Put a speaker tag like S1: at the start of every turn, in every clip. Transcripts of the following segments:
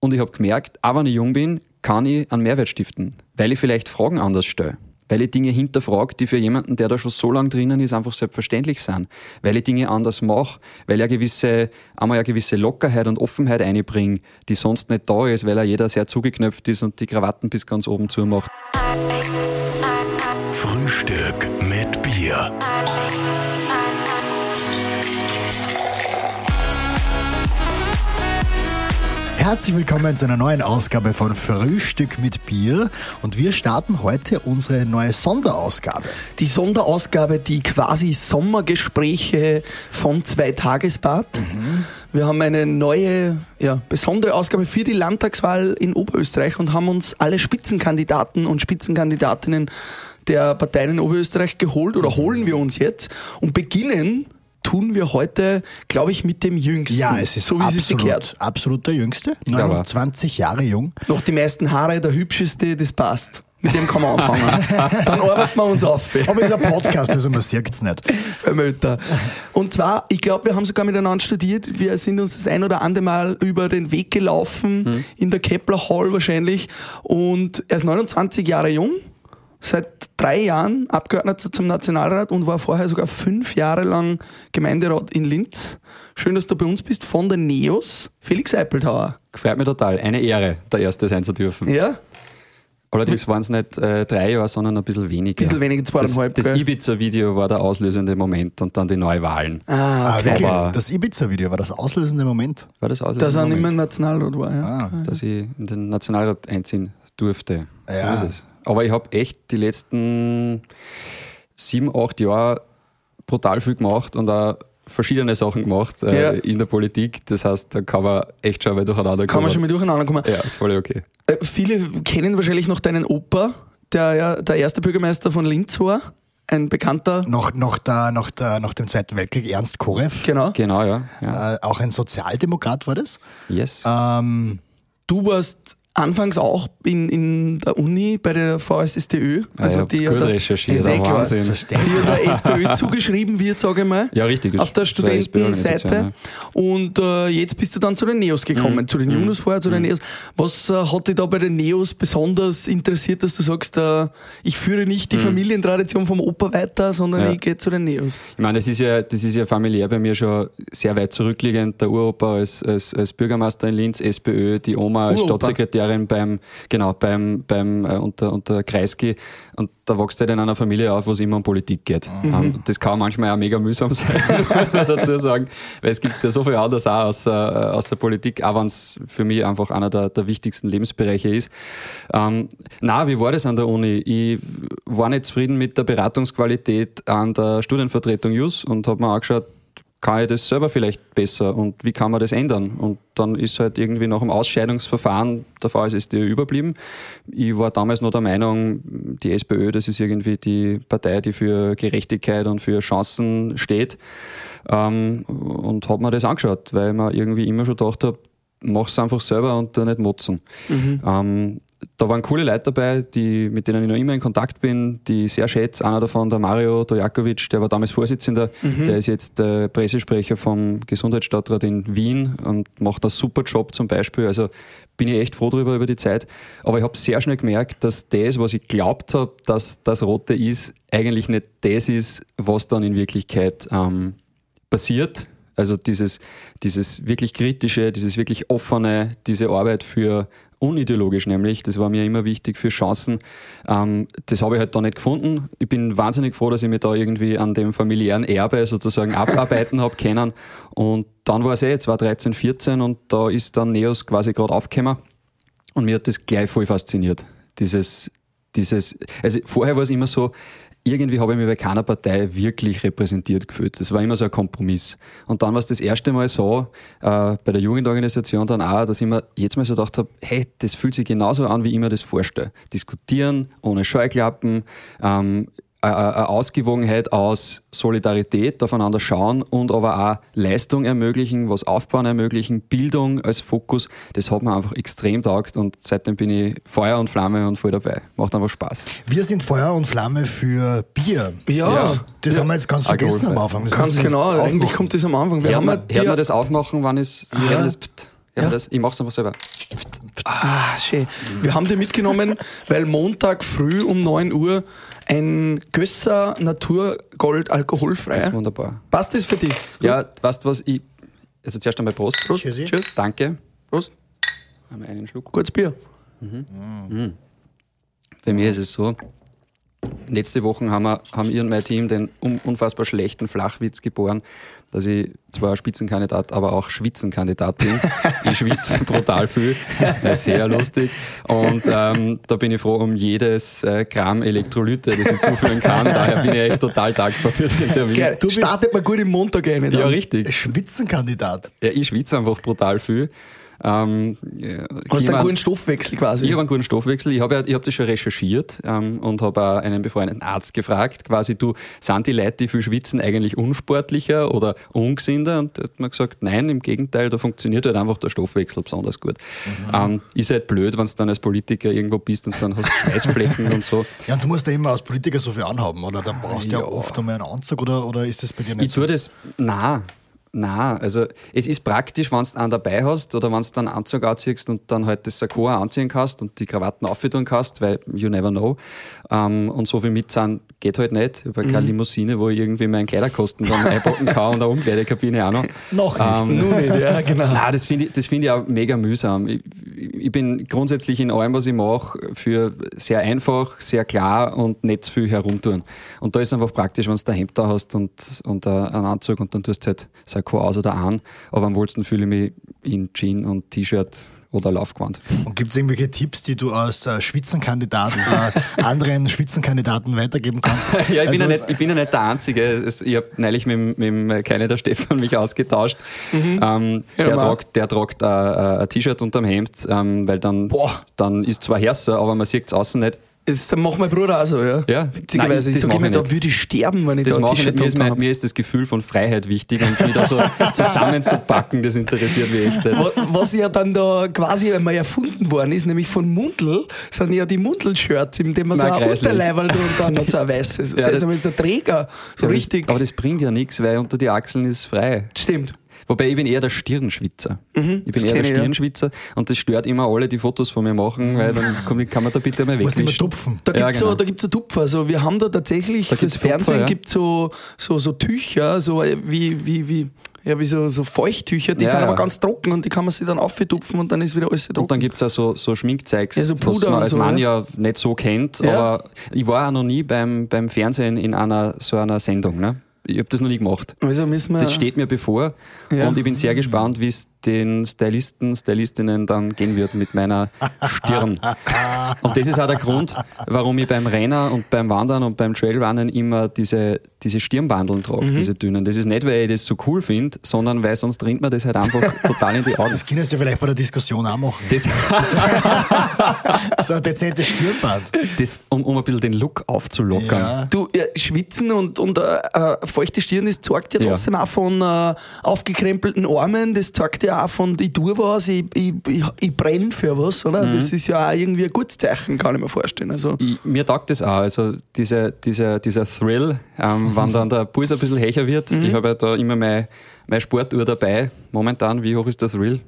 S1: Und ich habe gemerkt, auch wenn ich jung bin, kann ich einen Mehrwert stiften, weil ich vielleicht Fragen anders stelle. Weil ich Dinge hinterfrage, die für jemanden, der da schon so lange drinnen ist, einfach selbstverständlich sind. Weil ich Dinge anders mache, weil ich eine gewisse, einmal eine gewisse Lockerheit und Offenheit einbringe, die sonst nicht da ist, weil ja jeder sehr zugeknöpft ist und die Krawatten bis ganz oben zumacht.
S2: Frühstück mit Bier.
S3: Herzlich willkommen zu einer neuen Ausgabe von Frühstück mit Bier und wir starten heute unsere neue Sonderausgabe.
S4: Die Sonderausgabe, die quasi Sommergespräche von zwei Tagesbad. Wir haben eine neue, ja, besondere Ausgabe für die Landtagswahl in Oberösterreich und haben uns alle Spitzenkandidaten und Spitzenkandidatinnen der Parteien in Oberösterreich geholt oder holen wir uns jetzt und beginnen tun wir heute, glaube ich, mit dem Jüngsten.
S3: Ja, es ist
S4: so wie es sich
S3: absolut, absolut der Jüngste,
S1: glaube auch.
S3: 29 Jahre jung.
S4: Noch die meisten Haare, der hübscheste, das passt. Mit dem kann man anfangen. Dann arbeiten wir uns auf.
S3: Aber es ist ein Podcast, also man sieht es nicht.
S4: Herr Möter. Und zwar, ich glaube, wir haben sogar miteinander studiert. Wir sind uns das ein oder andere Mal über den Weg gelaufen, in der Kepler Hall wahrscheinlich. Und er ist 29 Jahre jung, seit drei Jahren Abgeordneter zum Nationalrat und war vorher sogar fünf Jahre lang Gemeinderat in Linz. Schön, dass du bei uns bist, von der NEOS, Felix Eipeltauer.
S1: Gefällt mir total. Eine Ehre, der Erste sein zu dürfen.
S4: Ja?
S1: Allerdings waren es nicht äh, drei Jahre, sondern ein bisschen weniger.
S4: Bisschen weniger,
S1: Das,
S4: zweieinhalb,
S1: das
S4: gell?
S1: Ibiza-Video war der auslösende Moment und dann die Neuwahlen.
S4: Ah,
S3: Ah,
S4: okay.
S3: wirklich?
S1: Aber-
S3: das Ibiza-Video war das auslösende Moment.
S1: War das auslösende
S4: Dass er nicht mehr
S1: Moment?
S4: Nationalrat war, ja.
S3: Ah.
S1: dass ich in den Nationalrat einziehen durfte.
S3: Ja.
S1: So ist es. Aber ich habe echt die letzten sieben, acht Jahre brutal viel gemacht und auch verschiedene Sachen gemacht äh,
S4: Ja.
S1: in der Politik. Das heißt, da kann man echt schon mal durcheinander
S4: Kann man schon
S1: kommen.
S4: mal durcheinander kommen.
S1: Ja, ist voll okay.
S4: Äh, Viele kennen wahrscheinlich noch deinen Opa, der ja der erste Bürgermeister von Linz war. Ein bekannter.
S3: Noch, noch, der, noch, der, nach dem Zweiten Weltkrieg Ernst Korev.
S4: Genau.
S1: Genau, ja. ja.
S3: Äh, auch ein Sozialdemokrat war das.
S1: Yes.
S3: Ähm,
S4: Du warst anfangs auch in, in der Uni bei der VSSTÖ.
S1: Also, die
S4: ja der-
S1: recherchiert,
S4: die ja der SPÖ zugeschrieben wird, sage ich mal.
S1: Ja, richtig.
S4: Auf der Studentenseite. Und äh, jetzt bist du dann zu den Neos gekommen,
S1: Mhm.
S4: zu den Junus vorher, zu den Neos. Was äh, hat dich da bei den Neos besonders interessiert, dass du sagst, äh, ich führe nicht die Familientradition vom Opa weiter, sondern
S1: Mhm. Ja.
S4: ich gehe zu den Neos?
S1: Ich meine, das ist ja, das ist ja familiär bei mir schon sehr weit zurückliegend. Der Uropa als, als, als Bürgermeister in Linz, SPÖ, die Oma als
S4: Uropa.
S1: Staatssekretärin beim, genau, beim, beim, äh, unter, unter Kreisky. Und da wächst halt in einer Familie auf, wo es immer um Politik geht. Ähm, das kann manchmal auch mega mühsam sein, dazu sagen. Weil es gibt ja so viel anderes auch außer, äh, außer Politik, auch wenn es für mich einfach einer der, der wichtigsten Lebensbereiche ist. Ähm, na, wie war das an der Uni? Ich war nicht zufrieden mit der Beratungsqualität an der Studienvertretung JUS und habe mir angeschaut, kann ich das selber vielleicht besser und wie kann man das ändern? Und dann ist halt irgendwie nach dem Ausscheidungsverfahren der VSSD überblieben. Ich war damals noch der Meinung, die SPÖ, das ist irgendwie die Partei, die für Gerechtigkeit und für Chancen steht. Ähm, und habe mir das angeschaut, weil mir irgendwie immer schon gedacht habe, mach's einfach selber und da nicht motzen. Ähm, da waren coole Leute dabei, die, mit denen ich noch immer in Kontakt bin, die ich sehr schätze. Einer davon, der Mario Dojakovic, der war damals Vorsitzender, der ist jetzt äh, Pressesprecher vom Gesundheitsstadtrat in Wien und macht einen super Job zum Beispiel. Also bin ich echt froh drüber über die Zeit. Aber ich habe sehr schnell gemerkt, dass das, was ich glaubt habe, dass das Rote ist, eigentlich nicht das ist, was dann in Wirklichkeit ähm, passiert. Also dieses, dieses wirklich kritische, dieses wirklich offene, diese Arbeit für unideologisch nämlich, das war mir immer wichtig für Chancen. Ähm, das habe ich halt da nicht gefunden. Ich bin wahnsinnig froh, dass ich mich da irgendwie an dem familiären Erbe sozusagen abarbeiten habe können. Und dann war es eh, 2013, 14 und da ist dann Neos quasi gerade aufgekommen. Und mir hat das gleich voll fasziniert. Dieses, dieses, also vorher war es immer so, irgendwie habe ich mich bei keiner Partei wirklich repräsentiert gefühlt. Das war immer so ein Kompromiss. Und dann war es das erste Mal so, äh, bei der Jugendorganisation dann auch, dass ich mir jetzt mal so gedacht habe, hey, das fühlt sich genauso an, wie ich mir das vorstelle. Diskutieren, ohne Scheuklappen, ähm, eine- eine Ausgewogenheit aus Solidarität, aufeinander schauen und aber auch Leistung ermöglichen, was Aufbauen ermöglichen, Bildung als Fokus, das hat mir einfach extrem taugt und seitdem bin ich Feuer und Flamme und voll dabei. Macht einfach Spaß.
S3: wir sind Feuer und Flamme für Bier.
S4: Ja.
S3: Das, das
S4: Ja.
S3: haben wir jetzt ganz vergessen
S1: Alkoholfrei.
S3: am Anfang. Das
S4: Ganz genau, eigentlich
S3: aufmachen.
S4: kommt das am Anfang. Wir
S1: Hört
S4: haben
S1: man,
S4: ja
S1: hört man das aufmachen, wann es, Sie
S3: Ja.
S1: das, pft,
S4: Ja.
S1: das, ich mach's einfach selber.
S4: Ah, schön. Wir haben die mitgenommen, weil Montag früh um 9 Uhr ein Gösser Naturgold alkoholfrei.
S1: Das ist wunderbar.
S4: Passt das für dich?
S1: Ja, weißt du was, ich. Also zuerst einmal Prost.
S4: Prost.
S3: Tschüssi.
S4: Tschüss.
S1: Danke.
S4: Prost.
S1: Haben wir einen Schluck.
S4: Kurz Bier.
S1: Bei mir ist es so, letzte Woche haben, wir, haben ihr und mein Team den un- unfassbar schlechten Flachwitz geboren, dass ich zwar Spitzenkandidat, aber auch Schwitzenkandidat bin. ich schwitze brutal viel, sehr lustig. Und ähm, da bin ich froh um jedes äh, Gramm Elektrolyte, das ich zuführen kann. Daher bin ich echt total dankbar für das Interview.
S4: Geil.
S3: Du
S4: Startet mal gut im Montag ein.
S1: Ja, richtig.
S3: Spitzenkandidat.
S1: Ja, ich schwitze einfach brutal viel. Ähm,
S4: Hast du einen guten Stoffwechsel quasi?
S1: Ich habe einen guten Stoffwechsel. Ich habe ja, ich hab das schon recherchiert ähm, und habe auch einen befreundeten Arzt gefragt, quasi, du, sind die Leute, die viel schwitzen, eigentlich unsportlicher oder ungesünder? Und hat mir gesagt, nein, im Gegenteil, da funktioniert halt einfach der Stoffwechsel besonders gut. Ähm, ist halt blöd, wenn du dann als Politiker irgendwo bist und dann hast du Schweißflecken und so.
S3: Ja, und du musst ja immer als Politiker so viel anhaben, oder? Dann brauchst du ja,
S1: Ja.
S3: oft einmal einen Anzug, oder, oder ist das bei dir nicht
S1: Ich
S3: so?
S1: tue das, na, na, also es ist praktisch, wenn du einen dabei hast oder wenn du dann einen Anzug anziehst und dann halt das Sakko anziehen kannst und die Krawatten aufhören kannst, weil you never know. Ähm, und so viel mitzahlen geht halt nicht. Ich habe
S3: Mhm.
S1: keine Limousine, wo ich irgendwie meinen Kleiderkosten dann einpacken kann und eine Umkleidekabine auch noch.
S3: Noch nicht.
S1: Ähm,
S4: Nur nicht, ja, genau.
S1: Nein, das finde ich, das finde ich auch mega mühsam. Ich, ich bin grundsätzlich in allem, was ich mache, für sehr einfach, sehr klar und nicht zu viel herumtun. Und da ist einfach praktisch, wenn du ein Hemd da hast und, und äh, einen Anzug und dann tust du halt Sakko aus oder an. Aber am wohlsten fühle ich mich in Jean und T-Shirt oder Laufgewand.
S3: Und gibt es irgendwelche Tipps, die du als äh, Spitzenkandidat äh, anderen Spitzenkandidaten weitergeben kannst?
S1: Ja, ich bin,
S3: Also,
S1: ja nicht, ich bin ja nicht der Einzige. Es- Ich habe neulich mit, dem- mit dem Kleine der Stefan mich ausgetauscht. Ähm,
S4: Ja,
S1: der, tragt, der tragt äh, äh, ein T-Shirt unterm Hemd, ähm, weil dann,
S4: Boah.
S1: dann ist zwar Härser, aber man sieht es außen nicht.
S4: Das macht mein Bruder auch so, ja.
S1: Ja. Nein,
S4: Witzigerweise,
S1: das
S4: ich sage immer, da würde ich sterben, wenn ich
S1: Das
S4: da ein
S1: mache ich nicht. Mir ist, mein, mir ist das Gefühl von Freiheit wichtig und wieder so zusammenzupacken, das interessiert mich echt nicht.
S4: Wa- Was ja dann da quasi einmal erfunden worden ist, nämlich von Mundl, sind ja die Mundl-Shirts, in dem man so
S1: Nein,
S4: ein
S1: greislich.
S4: Unterleiberl drunter hat, so ein weißes.
S1: Ja,
S4: das ist aber jetzt ein Träger, so
S1: Aber
S4: richtig.
S1: Das, aber das bringt ja nichts, weil unter die Achseln ist frei.
S4: Stimmt.
S1: Wobei ich bin eher der Stirnschwitzer. ich bin eher der. Stirnschwitzer und das stört immer alle, die Fotos von mir machen, weil dann komm, kann man da bitte mal
S3: Du musst immer
S1: wegwischen.
S3: tupfen.
S4: Da
S1: Ja,
S4: gibt's
S1: genau.
S4: so, da gibt's so Tupfer. Also wir haben da tatsächlich
S1: Da
S4: fürs
S1: gibt's Tupfer,
S4: Fernsehen
S1: ja.
S4: gibt's so, so, so Tücher, so wie, wie, wie, ja, wie so, so Feuchttücher, die
S1: Ja,
S4: sind
S1: ja.
S4: aber ganz trocken und die kann man sich dann auftupfen und dann ist wieder alles trocken.
S1: Und dann gibt's auch so, so Schminkzeugs,
S4: Ja, so
S1: was man als
S4: so,
S1: Mann
S4: ja.
S1: ja nicht so kennt.
S4: Ja.
S1: Aber ich war auch noch nie beim, beim Fernsehen in einer so einer Sendung. Ne? Ich habe das noch nie gemacht.
S4: also müssen wir,
S1: Das steht mir bevor
S4: Ja.
S1: und ich bin sehr gespannt, wie es den Stylisten, Stylistinnen dann gehen wird mit meiner Stirn. Und das ist auch der Grund, warum ich beim Rennen und beim Wandern und beim Trailrunnen immer diese, diese Stirnbandeln trage,
S4: Mhm.
S1: diese dünnen. Das ist nicht, weil ich das so cool finde, sondern weil sonst rinnt mir das halt einfach total in die Augen.
S3: Das können sie vielleicht bei der Diskussion auch machen.
S1: Das,
S3: So ein dezentes Stirnband.
S1: das, um, um ein bisschen den Look aufzulockern.
S3: Ja.
S4: Du, ja, Schwitzen und, und äh, äh, feuchte Stirn, das zeigt ja
S1: Ja.
S4: trotzdem auch von äh, aufgekrempelten Armen, das zeigt ja auch von, ich tue was, ich, ich, ich, ich brenne für was, oder?
S1: Mhm.
S4: Das ist ja auch irgendwie ein gutes Zeichen, kann ich mir vorstellen. Also,
S1: Ich, mir taugt das auch. Also diese, dieser, dieser Thrill, ähm, wenn dann der Puls ein bisschen höher wird.
S4: Mhm.
S1: Ich habe ja da immer meine, meine Sportuhr dabei. Momentan, wie hoch ist der Thrill?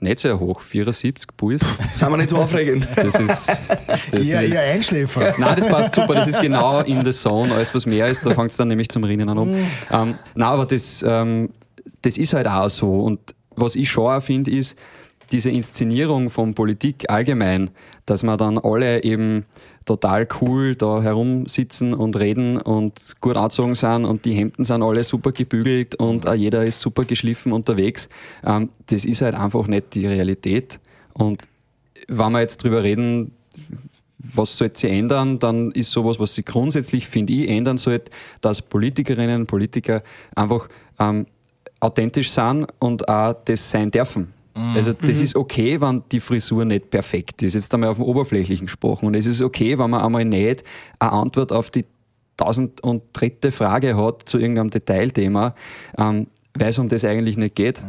S1: Nicht sehr hoch, 74 Puls.
S4: sind wir nicht so aufregend.
S1: Das ist. Das
S3: Ja,
S1: ist
S3: ja, Einschläfer.
S1: Nein, das passt super. Das ist genau in the zone. Alles, was mehr ist, da fängt es dann nämlich zum Rinnen an um. Ähm, nein, aber das, ähm, das ist halt auch so. Und was ich schon auch finde, ist, diese Inszenierung von Politik allgemein, dass man dann alle eben total cool da herumsitzen und reden und gut angezogen sind und die Hemden sind alle super gebügelt und auch jeder ist super geschliffen unterwegs. Ähm, das ist halt einfach nicht die Realität. Und wenn wir jetzt drüber reden, was sollte sich ändern, dann ist sowas, was sich grundsätzlich, finde ich, ändern sollte, dass Politikerinnen und Politiker einfach ähm, authentisch sind und auch das sein dürfen. Also das ist okay, wenn die Frisur nicht perfekt ist. Jetzt einmal auf dem Oberflächlichen gesprochen. Und es ist okay, wenn man einmal nicht eine Antwort auf die tausend und dritte Frage hat zu irgendeinem Detailthema, ähm, weil es um das eigentlich nicht geht.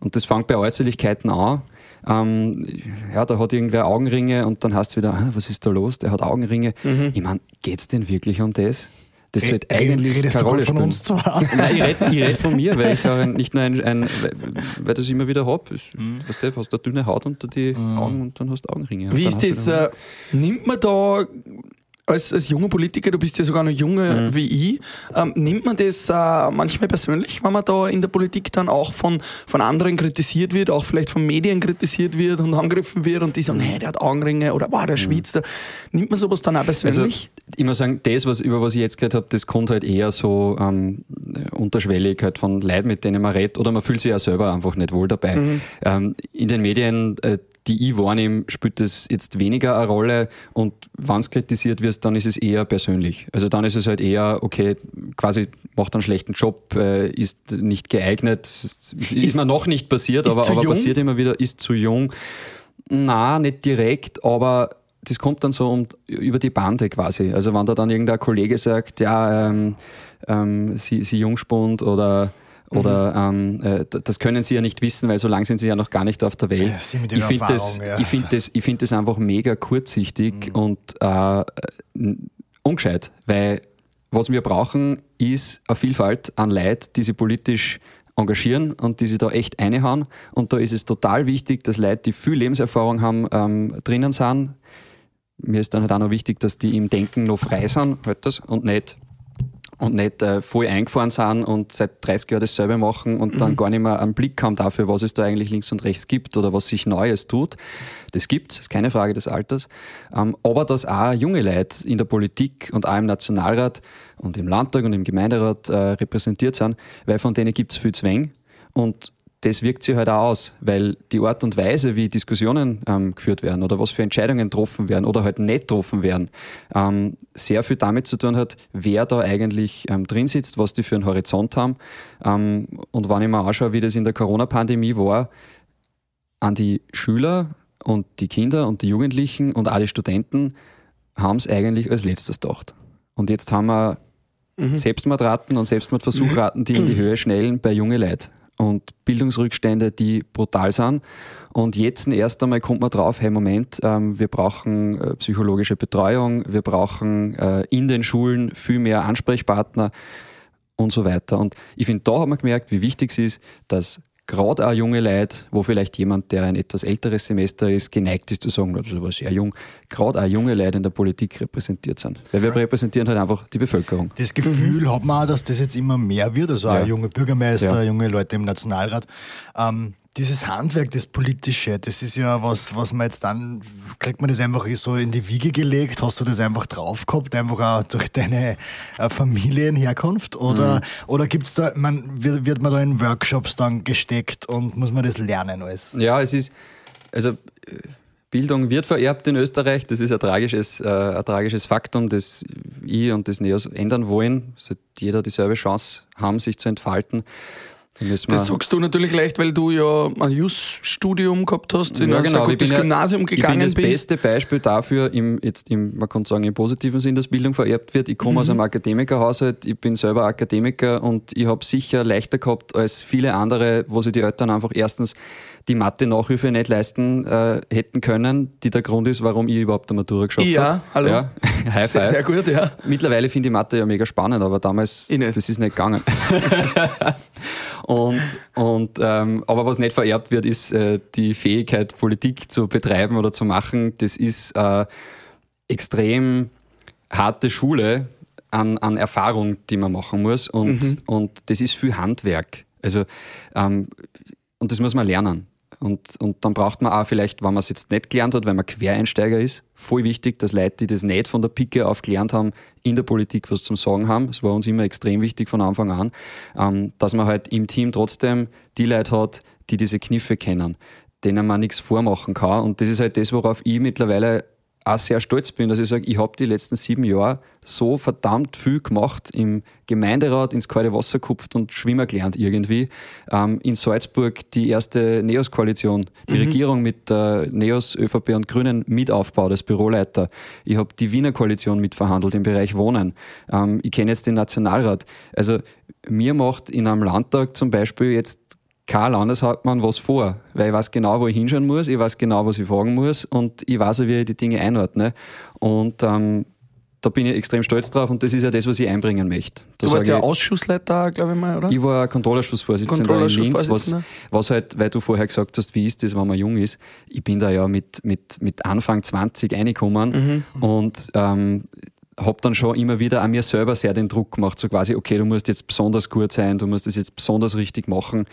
S1: Und das fängt bei Äußerlichkeiten an. Ähm, ja, da hat irgendwer Augenringe und dann heißt es wieder, ah, was ist da los? Der hat Augenringe. Ich meine, geht's denn wirklich um das? Das sollte eigentlich
S3: Redest
S1: keine Rolle
S3: von
S1: spielen.
S3: uns zwar?
S1: Nein, ich rede ich red von mir, weil ich auch ein, nicht nur ein, ein weil, das immer wieder habe.
S3: Mhm.
S1: Weißt du, hast eine dünne Haut unter die Augen und dann hast du Augenringe.
S4: Wie ist das? Äh, nimmt man da als, als junger Politiker, du bist ja sogar noch jünger
S1: Mhm.
S4: wie ich, ähm, nimmt man das äh, manchmal persönlich, wenn man da in der Politik dann auch von, von anderen kritisiert wird, auch vielleicht von Medien kritisiert wird und angegriffen wird und die sagen, hey, der hat Augenringe oder wow, der schwitzt. Nimmt man sowas dann auch
S1: Mhm. Also,
S4: persönlich?
S1: ich muss sagen, das, was, über was ich jetzt gehört habe, das kommt halt eher so ähm, unterschwellig halt von Leuten, mit denen man redet, oder man fühlt sich ja selber einfach nicht wohl dabei. Ähm, in den Medien, äh, die ich wahrnehme, spielt das jetzt weniger eine Rolle und wenn es kritisiert wird, dann ist es eher persönlich. Also dann ist es halt eher, okay, quasi macht einen schlechten Job, äh, ist nicht geeignet, ist, ist mir noch nicht passiert, aber, aber
S4: jung?
S1: passiert immer wieder, ist zu jung. Na, nicht direkt, aber das kommt dann so um, über die Bande quasi. Also wenn da dann irgendein Kollege sagt, ja, ähm, ähm, sie, sie Jungspund oder oder ähm, äh, das können sie ja nicht wissen, weil so lange sind sie ja noch gar nicht auf der Welt.
S3: Ja, sie
S1: ich finde das,
S3: ja.
S1: ich finde das, ich finde das einfach mega kurzsichtig und äh, ungescheit, weil was wir brauchen, ist eine Vielfalt an Leid, die sich politisch engagieren und die sich da echt einhauen. Und da ist es total wichtig, dass Leute, die viel Lebenserfahrung haben, ähm, drinnen sind. Mir ist dann halt auch noch wichtig, dass die im Denken noch frei sind, halt das, und nicht und nicht äh, voll eingefahren sind und seit 30 Jahren dasselbe machen und dann gar nicht mehr einen Blick haben dafür, was es da eigentlich links und rechts gibt oder was sich Neues tut. Das gibt's, ist keine Frage des Alters. Ähm, aber dass auch junge Leute in der Politik und auch im Nationalrat und im Landtag und im Gemeinderat äh, repräsentiert sind, weil von denen gibt's viel Zwang und das wirkt sich halt auch aus, weil die Art und Weise, wie Diskussionen ähm, geführt werden oder was für Entscheidungen getroffen werden oder halt nicht getroffen werden, ähm, sehr viel damit zu tun hat, wer da eigentlich ähm, drin sitzt, was die für einen Horizont haben. Ähm, und wenn ich mir anschaue, wie das in der Corona-Pandemie war, an die Schüler und die Kinder und die Jugendlichen und die Studenten haben es eigentlich als letztes gedacht. Und jetzt haben wir Selbstmordraten und Selbstmordversuchraten, die in die Höhe schnellen bei junge Leuten und Bildungsrückstände, die brutal sind. Und jetzt erst einmal kommt man drauf, hey Moment, ähm, wir brauchen äh, psychologische Betreuung, wir brauchen äh, in den Schulen viel mehr Ansprechpartner und so weiter. Und ich finde, da hat man gemerkt, wie wichtig es ist, dass gerade auch junge Leute, wo vielleicht jemand, der ein etwas älteres Semester ist, geneigt ist zu sagen, das ist aber sehr jung, gerade auch junge Leute in der Politik repräsentiert sind. Weil wir repräsentieren halt einfach die Bevölkerung.
S3: Das Gefühl hat man auch, dass das jetzt immer mehr wird, also auch
S1: Ja.
S3: junge Bürgermeister,
S1: Ja.
S3: junge Leute im Nationalrat. Ähm, dieses Handwerk, das Politische, das ist ja was, was man jetzt dann, kriegt man das einfach so in die Wiege gelegt? Hast du das einfach drauf gehabt, einfach auch durch deine äh, Familienherkunft? Oder, oder gibt's da, man, wird, wird man da in Workshops dann gesteckt und muss man das lernen alles?
S1: Ja, es ist, also Bildung wird vererbt in Österreich, das ist ein tragisches, äh, ein tragisches Faktum, das ich und das NEOS ändern wollen. Sollte jeder dieselbe Chance haben, sich zu entfalten.
S4: Das sagst du natürlich leicht, weil du ja ein Jus-Studium gehabt hast, in
S1: ja,
S4: ein
S1: genau. bin
S4: gutes
S1: ja-
S4: Gymnasium
S1: Ich bin
S4: gegangen
S1: das
S4: bist.
S1: beste Beispiel dafür, im, jetzt im, man kann sagen, im positiven Sinn, dass Bildung vererbt wird. Ich komme aus einem Akademikerhaushalt, ich bin selber Akademiker und ich habe sicher leichter gehabt als viele andere, wo sich die Eltern einfach erstens die Mathe-Nachhilfe nicht leisten äh, hätten können, die der Grund ist, warum ich überhaupt eine Matura geschafft
S4: Ja,
S1: habe.
S4: hallo.
S1: Ja, High
S4: Sehr,
S1: five.
S4: sehr gut, ja.
S1: Mittlerweile finde ich Mathe ja mega spannend, aber damals, das ist nicht gegangen. und, und, ähm, aber was nicht vererbt wird, ist äh, die Fähigkeit, Politik zu betreiben oder zu machen. Das ist äh, extrem harte Schule an, an Erfahrung, die man machen muss. Und, und das ist viel Handwerk. Also, ähm, und das muss man lernen. Und, und dann braucht man auch vielleicht, wenn man es jetzt nicht gelernt hat, weil man Quereinsteiger ist, voll wichtig, dass Leute, die das nicht von der Pike auf gelernt haben, in der Politik was zum Sagen haben. Das war uns immer extrem wichtig von Anfang an, ähm, dass man halt im Team trotzdem die Leute hat, die diese Kniffe kennen, denen man nichts vormachen kann. Und das ist halt das, worauf ich mittlerweile auch sehr stolz bin, dass ich sage, ich habe die letzten sieben Jahre so verdammt viel gemacht, im Gemeinderat ins kalte Wasser gekupft und schwimmen gelernt irgendwie. Ähm, in Salzburg die erste NEOS-Koalition, die Regierung mit äh, NEOS, ÖVP und Grünen mit aufgebaut als Büroleiter. Ich habe die Wiener Koalition mitverhandelt im Bereich Wohnen. Ähm, ich kenne jetzt den Nationalrat. Also mir macht in einem Landtag zum Beispiel jetzt kein Landeshauptmann was vor, weil ich weiß genau, wo ich hinschauen muss, ich weiß genau, was ich fragen muss und ich weiß auch, wie ich die Dinge einordne. Und ähm, da bin ich extrem stolz drauf und das ist ja das, was ich einbringen möchte. Da
S4: Du warst ja
S1: ich-
S4: Ausschussleiter, glaube ich mal, oder?
S1: ich war Kontrollausschussvorsitzender in Linz, was, was halt, weil du vorher gesagt hast, wie ist das, wenn man jung ist. Ich bin da ja mit, mit, mit Anfang 20 reingekommen
S4: Mhm.
S1: und ähm, habe dann schon immer wieder an mir selber sehr den Druck gemacht, so quasi, okay, du musst jetzt besonders gut sein, du musst das jetzt besonders richtig machen.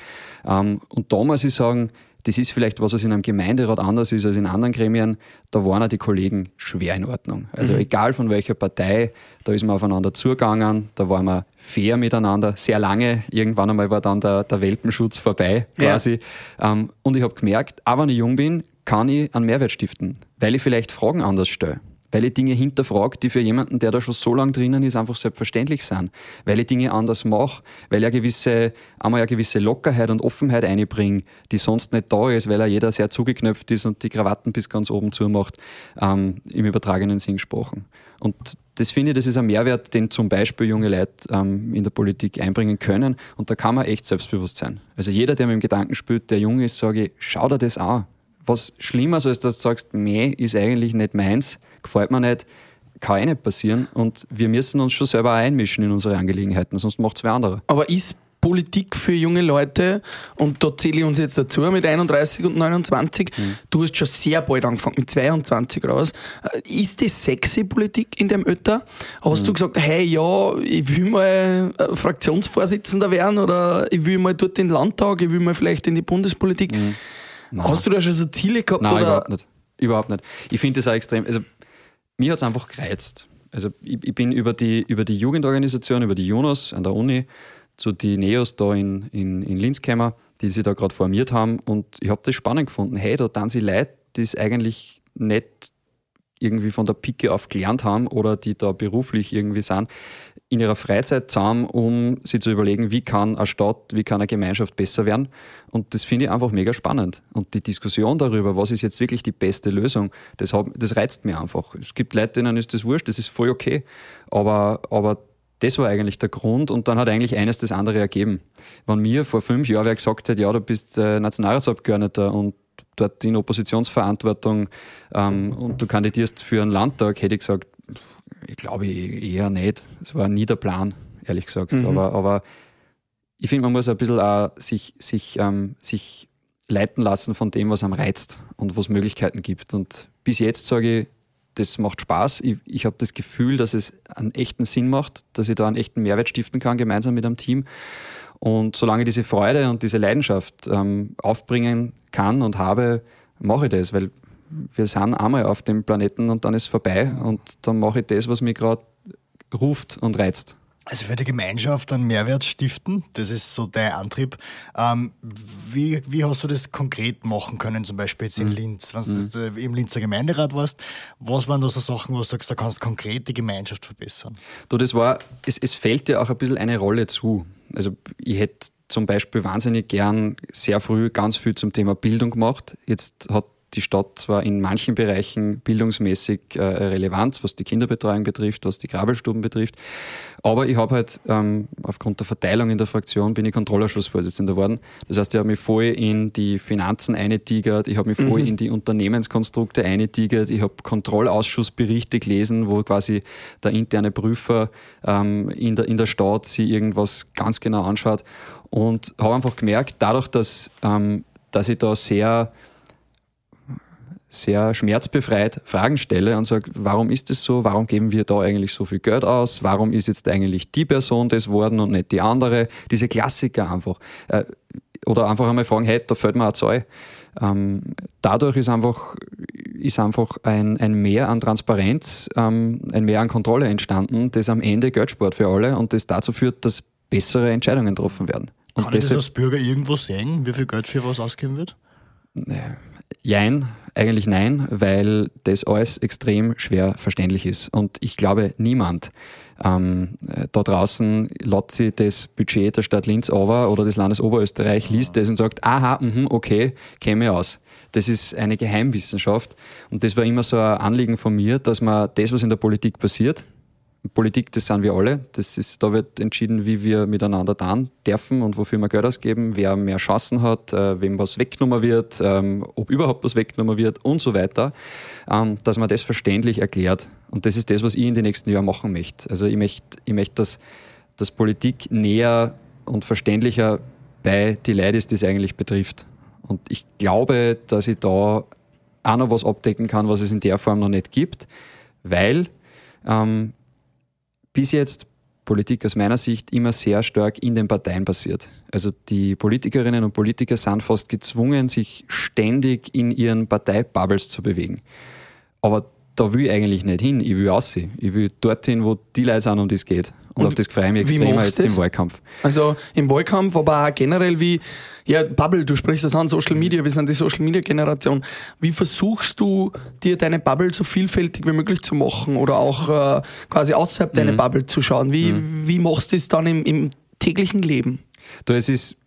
S1: Ähm, und da muss ich sagen, das ist vielleicht was, was in einem Gemeinderat anders ist als in anderen Gremien. Da waren auch die Kollegen schwer in Ordnung. Also egal von welcher Partei, da ist man aufeinander zugegangen, da waren wir fair miteinander, sehr lange. Irgendwann einmal war dann der, der Welpenschutz vorbei,
S4: Ja.
S1: quasi. Ähm, und ich habe gemerkt, auch wenn ich jung bin, kann ich einen Mehrwert stiften, weil ich vielleicht Fragen anders stelle. Weil ich Dinge hinterfrage, die für jemanden, der da schon so lange drinnen ist, einfach selbstverständlich sind. Weil ich Dinge anders mache, weil eine gewisse, einmal eine gewisse Lockerheit und Offenheit einbringe, die sonst nicht da ist, weil ja jeder sehr zugeknöpft ist und die Krawatten bis ganz oben zumacht, ähm, im übertragenen Sinn gesprochen. Und das finde ich, das ist ein Mehrwert, den zum Beispiel junge Leute ähm, in der Politik einbringen können. Und da kann man echt selbstbewusst sein. Also jeder, der mit dem Gedanken spielt, der jung ist, sage ich, schau dir das an. Was schlimmer ist, als dass du sagst, meh, ist eigentlich nicht meins, gefällt mir nicht, kann eh nicht passieren. Und wir müssen uns schon selber einmischen in unsere Angelegenheiten, sonst macht es wer andere.
S4: Aber ist Politik für junge Leute, und da zähle ich uns jetzt dazu mit 31 und 29,
S1: Mhm.
S4: du hast schon sehr bald angefangen, mit 22 raus. Äh, Ist das sexy Politik in dem Alter? Hast
S1: Mhm.
S4: du gesagt, hey, ja, ich will mal äh, Fraktionsvorsitzender werden oder ich will mal dort in den Landtag, ich will mal vielleicht in die Bundespolitik? Hast du da schon so Ziele gehabt?
S1: Nein,
S4: oder?
S1: überhaupt nicht. Überhaupt nicht. Ich finde das auch extrem, also mir hat es einfach gereizt. Also ich, ich bin über die, über die Jugendorganisation, über die Jonas an der Uni zu die Neos da in, in, in Linz gekommen, die sich da gerade formiert haben und ich habe das spannend gefunden. Hey, da dann sie Leute, die es eigentlich nicht irgendwie von der Pike auf gelernt haben oder die da beruflich irgendwie sind, in ihrer Freizeit zusammen, um sich zu überlegen, wie kann eine Stadt, wie kann eine Gemeinschaft besser werden. Und das finde ich einfach mega spannend. Und die Diskussion darüber, was ist jetzt wirklich die beste Lösung, das, hab, das reizt mir einfach. Es gibt Leute, denen ist das wurscht, das ist voll okay. Aber, aber das war eigentlich der Grund und dann hat eigentlich eines das andere ergeben. Wenn mir vor fünf Jahren wer gesagt hätte, ja, du bist äh, Nationalratsabgeordneter und dort in Oppositionsverantwortung ähm, und du kandidierst für einen Landtag, hätte ich gesagt, ich glaube eher nicht. Es war nie der Plan, ehrlich gesagt. Aber, aber ich finde, man muss ein bisschen auch sich, sich, ähm, sich leiten lassen von dem, was einem reizt und was Möglichkeiten gibt. Und bis jetzt sage ich, das macht Spaß. Ich, ich habe das Gefühl, dass es einen echten Sinn macht, dass ich da einen echten Mehrwert stiften kann, gemeinsam mit einem Team. Und solange diese Freude und diese Leidenschaft ähm, aufbringen kann und habe, mache ich das, weil wir sind einmal auf dem Planeten und dann ist es vorbei und dann mache ich das, was mich gerade ruft und reizt.
S3: Also für die Gemeinschaft einen Mehrwert stiften, das ist so dein Antrieb. Ähm, wie, wie hast du das konkret machen können, zum Beispiel jetzt in Linz, wenn du das, äh, im Linzer Gemeinderat warst? Was waren da so Sachen, wo du sagst, da kannst du konkret die Gemeinschaft verbessern?
S1: Du, das war, es, es fällt dir auch ein bisschen eine Rolle zu. Also ich hätte zum Beispiel wahnsinnig gern sehr früh ganz viel zum Thema Bildung gemacht. Jetzt hat die Stadt zwar in manchen Bereichen bildungsmäßig äh, Relevanz, was die Kinderbetreuung betrifft, was die Grabelstuben betrifft, aber ich habe halt ähm, aufgrund der Verteilung in der Fraktion bin ich Kontrollausschussvorsitzender geworden. Das heißt, ich habe mich voll in die Finanzen eingetigert, ich habe mich voll in die Unternehmenskonstrukte eingetigert, ich habe Kontrollausschussberichte gelesen, wo quasi der interne Prüfer ähm, in, der, in der Stadt sich irgendwas ganz genau anschaut und habe einfach gemerkt, dadurch, dass, ähm, dass ich da sehr sehr schmerzbefreit Fragen stelle und sage, warum ist es so? Warum geben wir da eigentlich so viel Geld aus? Warum ist jetzt eigentlich die Person das worden und nicht die andere? Diese Klassiker einfach. Äh, Oder einfach einmal fragen, hey, da fällt mir ein Zeug. Ähm, dadurch ist einfach, ist einfach ein, ein Mehr an Transparenz, ähm, ein Mehr an Kontrolle entstanden, das am Ende Geld spart für alle und das dazu führt, dass bessere Entscheidungen getroffen werden. Und
S3: Kann ich das als Bürger irgendwo sehen, wie viel Geld für was ausgeben wird?
S1: Jein, eigentlich nein, weil das alles extrem schwer verständlich ist. Und ich glaube, niemand ähm, da draußen lädt sich das Budget der Stadt Linz over oder des Landes Oberösterreich, liest das und sagt, aha, mhm, okay, käme aus. Das ist eine Geheimwissenschaft. Und das war immer so ein Anliegen von mir, dass man das, was in der Politik passiert, Politik, das sind wir alle. Das ist, da wird entschieden, wie wir miteinander dann dürfen und wofür wir Geld ausgeben, wer mehr Chancen hat, äh, wem was weggenommen wird, ähm, ob überhaupt was weggenommen wird und so weiter, ähm, dass man das verständlich erklärt. Und das ist das, was ich in den nächsten Jahren machen möchte. Also ich möchte, ich möchte dass, dass Politik näher und verständlicher bei die Leute ist, die es eigentlich betrifft. Und ich glaube, dass ich da auch noch was abdecken kann, was es in der Form noch nicht gibt, weil ähm, bis jetzt Politik aus meiner Sicht immer sehr stark in den Parteien passiert. Also die Politikerinnen und Politiker sind fast gezwungen, sich ständig in ihren Parteibubbles zu bewegen. Aber da will ich eigentlich nicht hin. Ich will aussehen. Ich will dorthin, wo die Leute sind, um die es geht. Und, und auf das freue ich mich extrem jetzt das? im Wahlkampf.
S4: Also im Wahlkampf, aber auch generell wie, ja, Bubble, du sprichst das an, Social Media, wir sind die Social Media Generation. Wie versuchst du, dir deine Bubble so vielfältig wie möglich zu machen oder auch äh, quasi außerhalb mhm. deiner Bubble zu schauen? Wie, mhm. wie machst du das dann im, im täglichen Leben?
S1: Du, es ist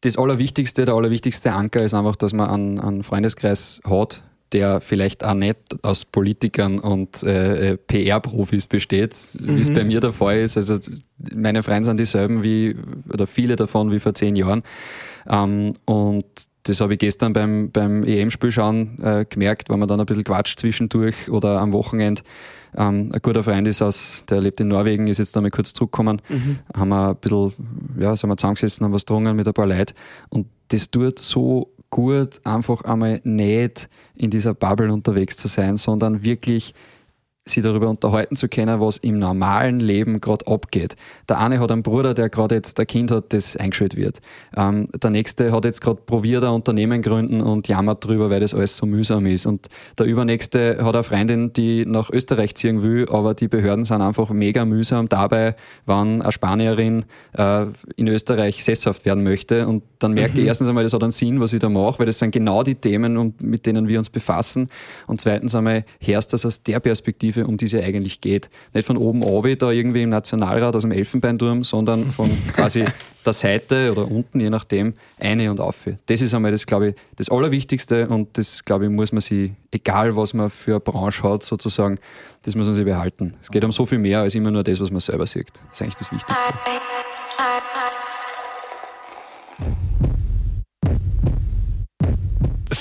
S1: das Allerwichtigste, der allerwichtigste Anker ist einfach, dass man einen, einen Freundeskreis hat, der vielleicht auch nicht aus Politikern und äh, äh PR-Profis besteht, mhm. wie es bei mir der Fall ist. Also meine Freunde sind dieselben wie, oder viele davon wie vor zehn Jahren. Ähm, und das habe ich gestern beim, beim EM-Spiel schauen äh, gemerkt, wenn man dann ein bisschen quatscht zwischendurch oder am Wochenende. Ähm, ein guter Freund ist aus, der lebt in Norwegen, ist jetzt einmal kurz zurückgekommen, mhm. haben wir ein bisschen, ja, sind wir zusammengesessen, haben was getrunken mit ein paar Leuten und das tut so gut, einfach einmal nicht in dieser Bubble unterwegs zu sein, sondern wirklich sie darüber unterhalten zu können, was im normalen Leben gerade abgeht. Der eine hat einen Bruder, der gerade jetzt ein Kind hat, das eingeschult wird. Ähm, der nächste hat jetzt gerade probiert, ein Unternehmen gründen und jammert drüber, weil das alles so mühsam ist. Und der übernächste hat eine Freundin, die nach Österreich ziehen will, aber die Behörden sind einfach mega mühsam dabei, wann eine Spanierin äh, in Österreich sesshaft werden möchte. Und dann merke mhm. ich erstens einmal, das hat einen Sinn, was ich da mache, weil das sind genau die Themen, mit denen wir uns befassen. Und zweitens einmal herrscht das aus der Perspektive, Perspektive, um die es eigentlich geht. Nicht von oben oben da irgendwie im Nationalrat aus dem Elfenbeinturm, sondern von quasi der Seite oder unten, je nachdem, eine und auf. Das ist einmal das, glaube ich, das Allerwichtigste und das, glaube ich, muss man sich, egal was man für eine Branche hat, sozusagen, das muss man sich behalten. Es geht um so viel mehr als immer nur das, was man selber sieht. Das ist eigentlich das Wichtigste.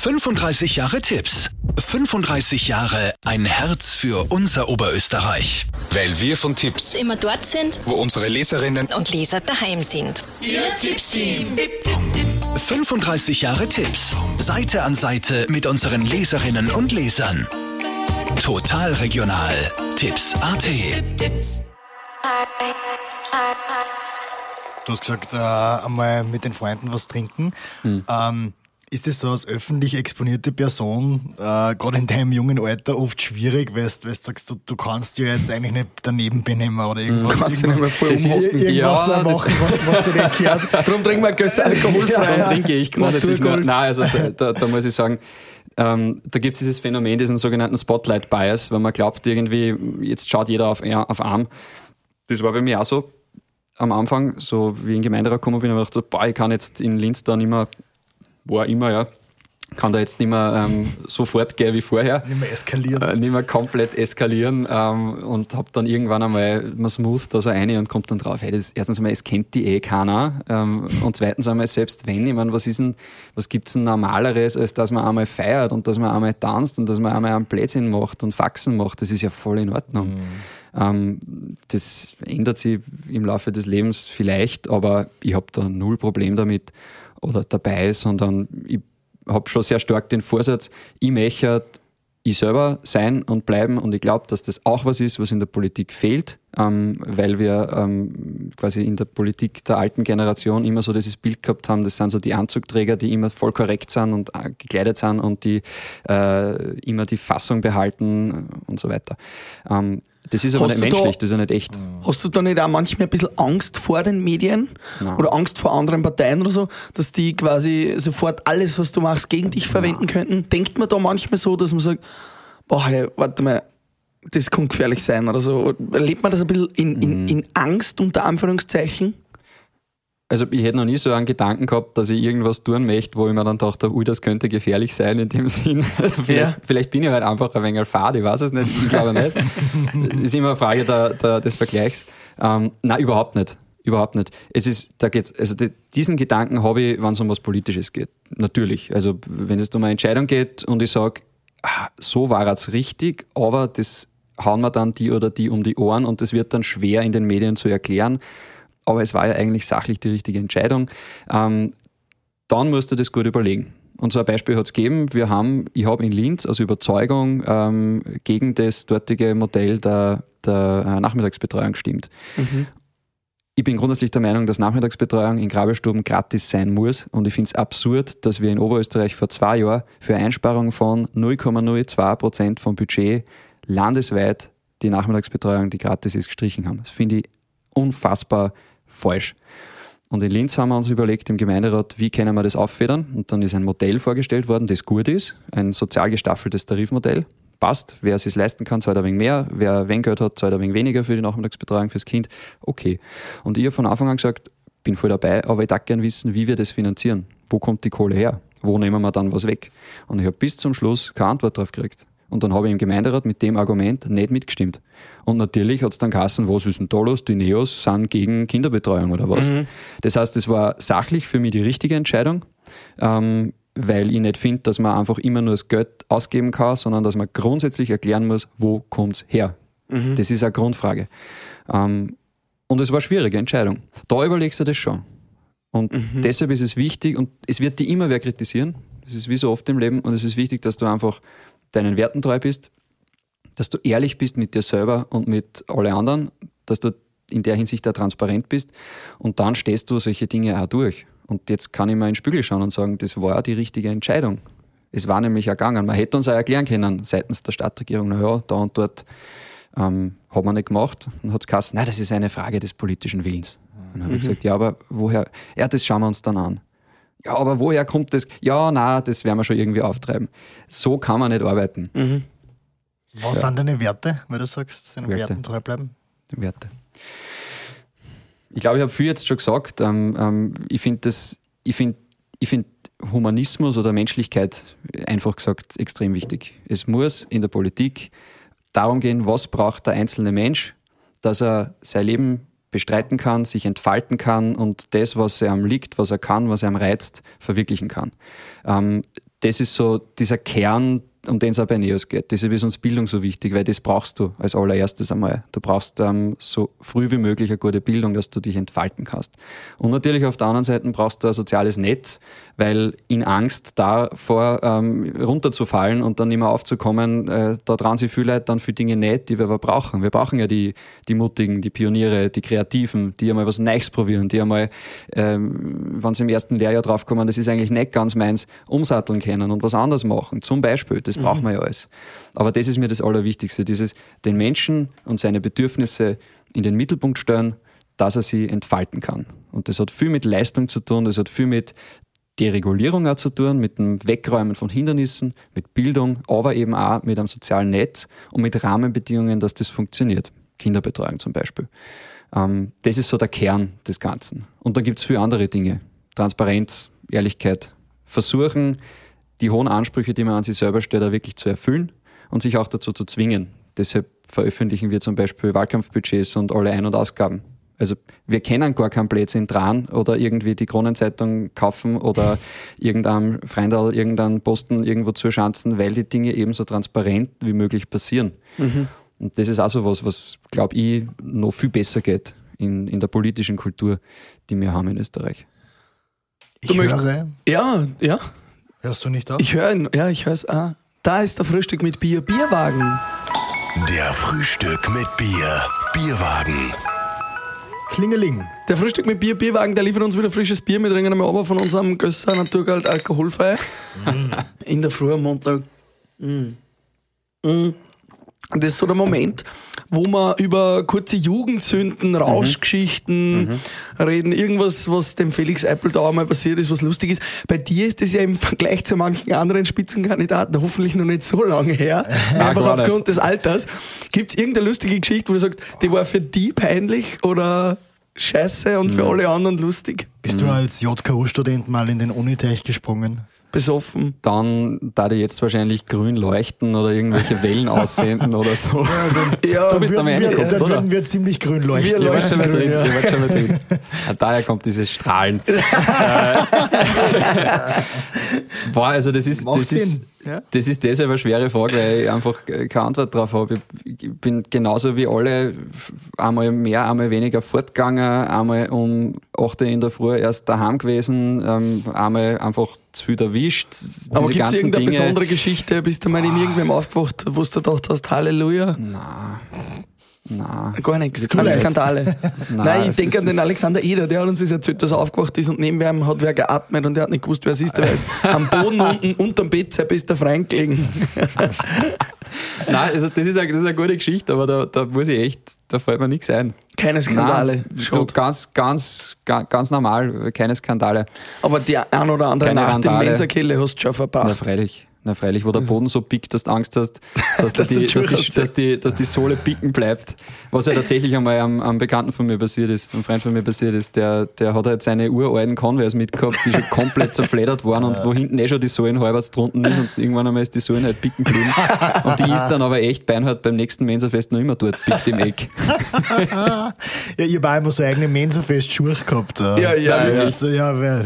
S2: 35 Jahre Tipps. 35 Jahre ein Herz für unser Oberösterreich. Weil wir von Tipps
S5: immer dort sind,
S2: wo unsere Leserinnen
S5: und Leser daheim sind.
S2: Ihr Tipps-Team. 35 Jahre Tipps. Seite an Seite mit unseren Leserinnen und Lesern. Total regional. Tipps AT.
S3: Du hast gesagt, äh, einmal mit den Freunden was trinken. Hm. Ähm, ist es so als öffentlich exponierte Person, äh, gerade in deinem jungen Alter, oft schwierig, weil du sagst, du, du kannst ja jetzt eigentlich nicht daneben benehmen oder irgendwas,
S4: kannst
S3: irgendwas,
S4: voll das ist, irgendwas ja, machen, was, was dir nicht gehört. Darum trinken wir Gösser alkoholfrei.
S1: Ja, trinke ich gerade nicht mehr. Nein, also da, da, da muss ich sagen, ähm, da gibt es dieses Phänomen, diesen sogenannten Spotlight Bias, wenn man glaubt, irgendwie, jetzt schaut jeder auf, ja, auf Arm. Das war bei mir auch so am Anfang, so wie ich in Gemeinderat gekommen bin, habe ich gedacht, so, boah, ich kann jetzt in Linz da nicht mehr auch immer, ja. Kann da jetzt nicht mehr ähm, so fortgehen wie vorher.
S3: Nicht mehr eskalieren.
S1: Äh, nicht mehr komplett eskalieren ähm, und habe dann irgendwann einmal man smooth da so eine und kommt dann drauf, hey, das, erstens einmal, es kennt die eh keiner ähm, und zweitens einmal, selbst wenn, ich meine, was ist denn, was gibt's denn Normaleres, als dass man einmal feiert und dass man einmal tanzt und dass man einmal einen Plätzchen macht und Faxen macht, das ist ja voll in Ordnung. Mhm. Ähm, das ändert sich im Laufe des Lebens vielleicht, aber ich habe da null Problem damit oder dabei, sondern ich habe schon sehr stark den Vorsatz, ich möchte ich selber sein und bleiben und ich glaube, dass das auch was ist, was in der Politik fehlt, ähm, weil wir ähm, quasi in der Politik der alten Generation immer so dieses Bild gehabt haben, das sind so die Anzugträger, die immer voll korrekt sind und äh, gekleidet sind und die äh, immer die Fassung behalten und so weiter. Ähm, das ist aber hast nicht menschlich, da, das ist ja nicht echt.
S4: Hast du da nicht auch manchmal ein bisschen Angst vor den Medien Nein. oder Angst vor anderen Parteien oder so, dass die quasi sofort alles, was du machst, gegen dich verwenden Nein. könnten? Denkt man da manchmal so, dass man sagt, boah, hey, warte mal, das kann gefährlich sein oder so? Erlebt man das ein bisschen in, in, mhm. in Angst unter Anführungszeichen?
S1: Also ich hätte noch nie so einen Gedanken gehabt, dass ich irgendwas tun möchte, wo ich mir dann dachte, ui, das könnte gefährlich sein in dem Sinn. vielleicht,
S4: Ja.
S1: vielleicht bin ich halt einfach ein wenig fad, ich weiß es nicht, ich glaube nicht. ist immer eine Frage der, der, des Vergleichs. Ähm, nein, überhaupt nicht. Überhaupt nicht. Es ist, da geht's, also die, diesen Gedanken habe ich, wenn es um was Politisches geht. Natürlich. Also wenn es um eine Entscheidung geht und ich sage, ah, so war es richtig, aber das hauen wir dann die oder die um die Ohren und das wird dann schwer in den Medien zu erklären. Aber es war ja eigentlich sachlich die richtige Entscheidung. Ähm, dann musst du das gut überlegen. Und so ein Beispiel hat es gegeben. Wir haben, ich habe in Linz aus Überzeugung ähm, gegen das dortige Modell der, der äh, Nachmittagsbetreuung gestimmt. Ich bin grundsätzlich der Meinung, dass Nachmittagsbetreuung in Grabestuben gratis sein muss. Und ich finde es absurd, dass wir in Oberösterreich vor zwei Jahren für Einsparung von 0,02 Prozent vom Budget landesweit die Nachmittagsbetreuung, die gratis ist, gestrichen haben. Das finde ich unfassbar falsch. Und in Linz haben wir uns überlegt im Gemeinderat, wie können wir das auffedern. Und dann ist ein Modell vorgestellt worden, das gut ist, ein sozial gestaffeltes Tarifmodell. Passt, wer es sich leisten kann, zahlt ein wenig mehr, wer wenig Geld hat, zahlt ein wenig weniger für die Nachmittagsbetreuung fürs Kind. Okay. Und ich habe von Anfang an gesagt, bin voll dabei, aber ich darf gern wissen, wie wir das finanzieren. Wo kommt die Kohle her? Wo nehmen wir dann was weg? Und ich habe bis zum Schluss keine Antwort darauf gekriegt. Und dann habe ich im Gemeinderat mit dem Argument nicht mitgestimmt. Und natürlich hat es dann geheißen, was ist denn da los? Die Neos sind gegen Kinderbetreuung oder was? Das heißt, es war sachlich für mich die richtige Entscheidung, ähm, weil ich nicht finde, dass man einfach immer nur das Geld ausgeben kann, sondern dass man grundsätzlich erklären muss, wo kommt's her? Das ist eine Grundfrage. Ähm, und es war eine schwierige Entscheidung. Da überlegst du das schon. Und deshalb ist es wichtig, und es wird dich immer wer kritisieren, das ist wie so oft im Leben, und es ist wichtig, dass du einfach deinen Werten treu bist, dass du ehrlich bist mit dir selber und mit alle anderen, dass du in der Hinsicht da transparent bist und dann stehst du solche Dinge auch durch. Und jetzt kann ich mal in den Spiegel schauen und sagen, das war die richtige Entscheidung. Es war nämlich ergangen. Man hätte uns auch erklären können seitens der Stadtregierung, naja, da und dort ähm, hat man nicht gemacht. Und hat es geheißen, nein, das ist eine Frage des politischen Willens. Und dann habe ich gesagt, ja, aber woher? Ja, das schauen wir uns dann an. Ja, aber woher kommt das? Ja, na, das werden wir schon irgendwie auftreiben. So kann man nicht arbeiten.
S3: Was sind deine Werte, weil du sagst, deinen
S1: Werte.
S3: Werten treu bleiben?
S1: Werte. Ich glaube, ich habe viel jetzt schon gesagt. Ähm, ähm, ich finde das, ich finde, ich finde Humanismus oder Menschlichkeit einfach gesagt extrem wichtig. Es muss in der Politik darum gehen, was braucht der einzelne Mensch, dass er sein Leben bestreiten kann, sich entfalten kann und das, was er am liegt, was er kann, was er am reizt, verwirklichen kann. Ähm, das ist so dieser Kern, um den es auch bei NEOS geht. Deshalb ist uns Bildung so wichtig, weil das brauchst du als allererstes einmal. Du brauchst ähm, so früh wie möglich eine gute Bildung, dass du dich entfalten kannst. Und natürlich auf der anderen Seite brauchst du ein soziales Netz, weil in Angst davor ähm, runterzufallen und dann nicht mehr aufzukommen, äh, da dran sich viele Leute dann für Dinge nicht, die wir aber brauchen. Wir brauchen ja die, die Mutigen, die Pioniere, die Kreativen, die einmal was Neues probieren, die einmal, ähm, wenn sie im ersten Lehrjahr draufkommen, das ist eigentlich nicht ganz meins, umsatteln können und was anderes machen. Zum Beispiel, das brauchen wir ja alles. Aber das ist mir das Allerwichtigste, dieses den Menschen und seine Bedürfnisse in den Mittelpunkt stellen, dass er sie entfalten kann. Und das hat viel mit Leistung zu tun, das hat viel mit Deregulierung auch zu tun, mit dem Wegräumen von Hindernissen, mit Bildung, aber eben auch mit einem sozialen Netz und mit Rahmenbedingungen, dass das funktioniert. Kinderbetreuung zum Beispiel. Ähm, das ist so der Kern des Ganzen. Und dann gibt es viele andere Dinge. Transparenz, Ehrlichkeit. Versuchen, die hohen Ansprüche, die man an sich selber stellt, auch wirklich zu erfüllen und sich auch dazu zu zwingen. Deshalb veröffentlichen wir zum Beispiel Wahlkampfbudgets und alle Ein- und Ausgaben. Also wir kennen gar keinen Blödsinn dran oder irgendwie die Kronenzeitung kaufen oder irgendeinem Freundal irgendeinen Posten irgendwo zuschanzen, weil die Dinge eben so transparent wie möglich passieren. Und das ist auch so was, was, glaube ich, noch viel besser geht in, in der politischen Kultur, die wir haben in Österreich.
S3: Ich
S4: Du möchtest-
S3: höre,
S4: Ja, ja.
S3: Hörst du nicht auf?
S4: Ich höre ja, ich höre es. Ah, da ist der Frühstück mit Bier. Bierwagen.
S2: Der Frühstück mit Bier. Bierwagen.
S3: Klingeling.
S4: Der Frühstück mit Bier, Bierwagen, der liefert uns wieder frisches Bier. Wir trinken einmal aber von unserem Gösser Naturgalt alkoholfrei. In der Früh am Montag. Mm. Mm. Das ist so der Moment, wo wir über kurze Jugendsünden, Rauschgeschichten reden. Irgendwas, was dem Felix Eipeldauer mal passiert ist, was lustig ist. Bei dir ist das ja im Vergleich zu manchen anderen Spitzenkandidaten hoffentlich noch nicht so lange her. Einfach
S1: gar
S4: aufgrund des Alters. Gibt es irgendeine lustige Geschichte, wo du sagst, die war für die peinlich oder scheiße und für alle anderen lustig.
S3: Bist du als JKU-Student mal in den Unitech gesprungen?
S4: Besoffen.
S1: Dann da die jetzt wahrscheinlich grün leuchten oder irgendwelche Wellen aussenden oder so.
S4: Ja,
S1: Du bist
S3: Dann
S1: am Ende
S3: wir,
S1: gekommen,
S3: dann
S1: oder?
S3: würden wir ziemlich grün leuchten.
S4: Wir
S1: mal
S4: Grün,
S1: drin.
S4: ja.
S1: Wart schon mal drin. Ah, Daher kommt dieses Strahlen. Äh, Boah, also das ist,
S3: Macht
S1: das ist,
S3: ja.
S1: das ist deshalb eine schwere Frage, weil ich einfach keine Antwort drauf habe. Ich bin genauso wie alle einmal mehr, einmal weniger fortgegangen, einmal um 8 Uhr in der Früh erst daheim gewesen, ähm, einmal einfach zu viel erwischt.
S4: Aber gibt es irgendeine
S1: Dinge.
S4: besondere Geschichte? Bist du mal in irgendwem aufgewacht, wo du gedacht hast, Halleluja?
S1: Na,
S4: Gar nichts, keine. Skandale.
S1: Nein,
S4: Nein, ich denke an den Alexander Eder, der hat uns das erzählt, dass er aufgewacht ist und neben ihm hat wer geatmet und er hat nicht gewusst, wer es ist. Der ist am Boden unten unterm Bett sein bester Freund gelegen.
S1: Nein, also das ist, eine, das ist eine gute Geschichte, aber da, da muss ich echt, da fällt mir nichts ein.
S4: Keine Skandale.
S1: Nein, du, ganz, ganz, ganz, ganz normal, keine Skandale.
S4: Aber die ein oder andere
S1: Keine
S4: Nacht in
S1: Randale.
S4: Mensakehle hast du schon verbracht.
S1: freilich. Na freilich, wo der Boden so pickt, dass du Angst hast, dass,
S4: Dass
S1: die,
S4: du
S1: dass, die, dass, die, dass die Sohle picken bleibt. Was ja tatsächlich einmal am, am Bekannten von mir passiert ist, einem Freund von mir passiert ist, der, der hat halt seine uralten Converse mitgehabt, die schon komplett zerfledert waren und wo hinten eh schon die Sohlen halbwegs drunten ist und irgendwann einmal ist die Sohlen halt picken geblieben. Und die ist dann aber echt beinhart beim nächsten Mensafest noch immer dort, pickt im Eck.
S3: Ja, ich habe auch immer so eigene Mensa-Fest-Schuhe gehabt. äh.
S4: Ja, ja, ja.
S3: Das, ja, weil,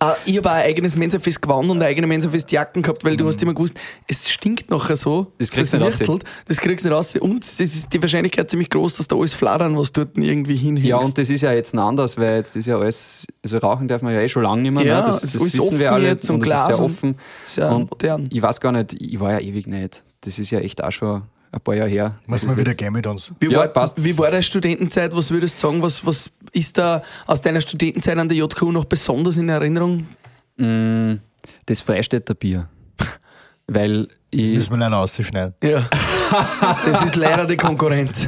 S4: Ah, ich habe auch ein eigenes Mensafest gewonnen und eine eigene Mensafest-Jacken gehabt, weil du hast immer gewusst, es stinkt nachher so.
S1: Das kriegst du nicht raus.
S4: Das kriegst du nicht raus. Und es ist die Wahrscheinlichkeit ziemlich groß, dass da alles flattern, was dort irgendwie hinhilft.
S1: Ja, und das ist ja jetzt anders, weil jetzt ist ja alles, also rauchen darf man ja eh schon lange nicht mehr.
S4: Ja,
S1: ne? das, das
S4: ist
S1: wissen
S4: offen
S1: wir alle
S4: jetzt und
S1: und
S4: Glas
S1: ist sehr offen.
S4: sehr
S1: und
S4: modern.
S1: ich weiß gar nicht, ich war ja ewig nicht. Das ist ja echt auch schon ein paar Jahre her.
S3: muss
S1: Das
S3: man
S1: ist
S3: wieder
S1: jetzt-
S3: gehen mit uns.
S4: Wie,
S1: Ja,
S4: war,
S1: passt.
S4: wie war deine Studentenzeit? Was würdest du sagen? Was, was ist da aus deiner Studentenzeit an der JKU noch besonders in Erinnerung?
S1: Mm, Das Freistädter Bier. Weil ich.
S3: Müssen wir leider ausschneiden.
S4: Ja. das ist leider die Konkurrenz.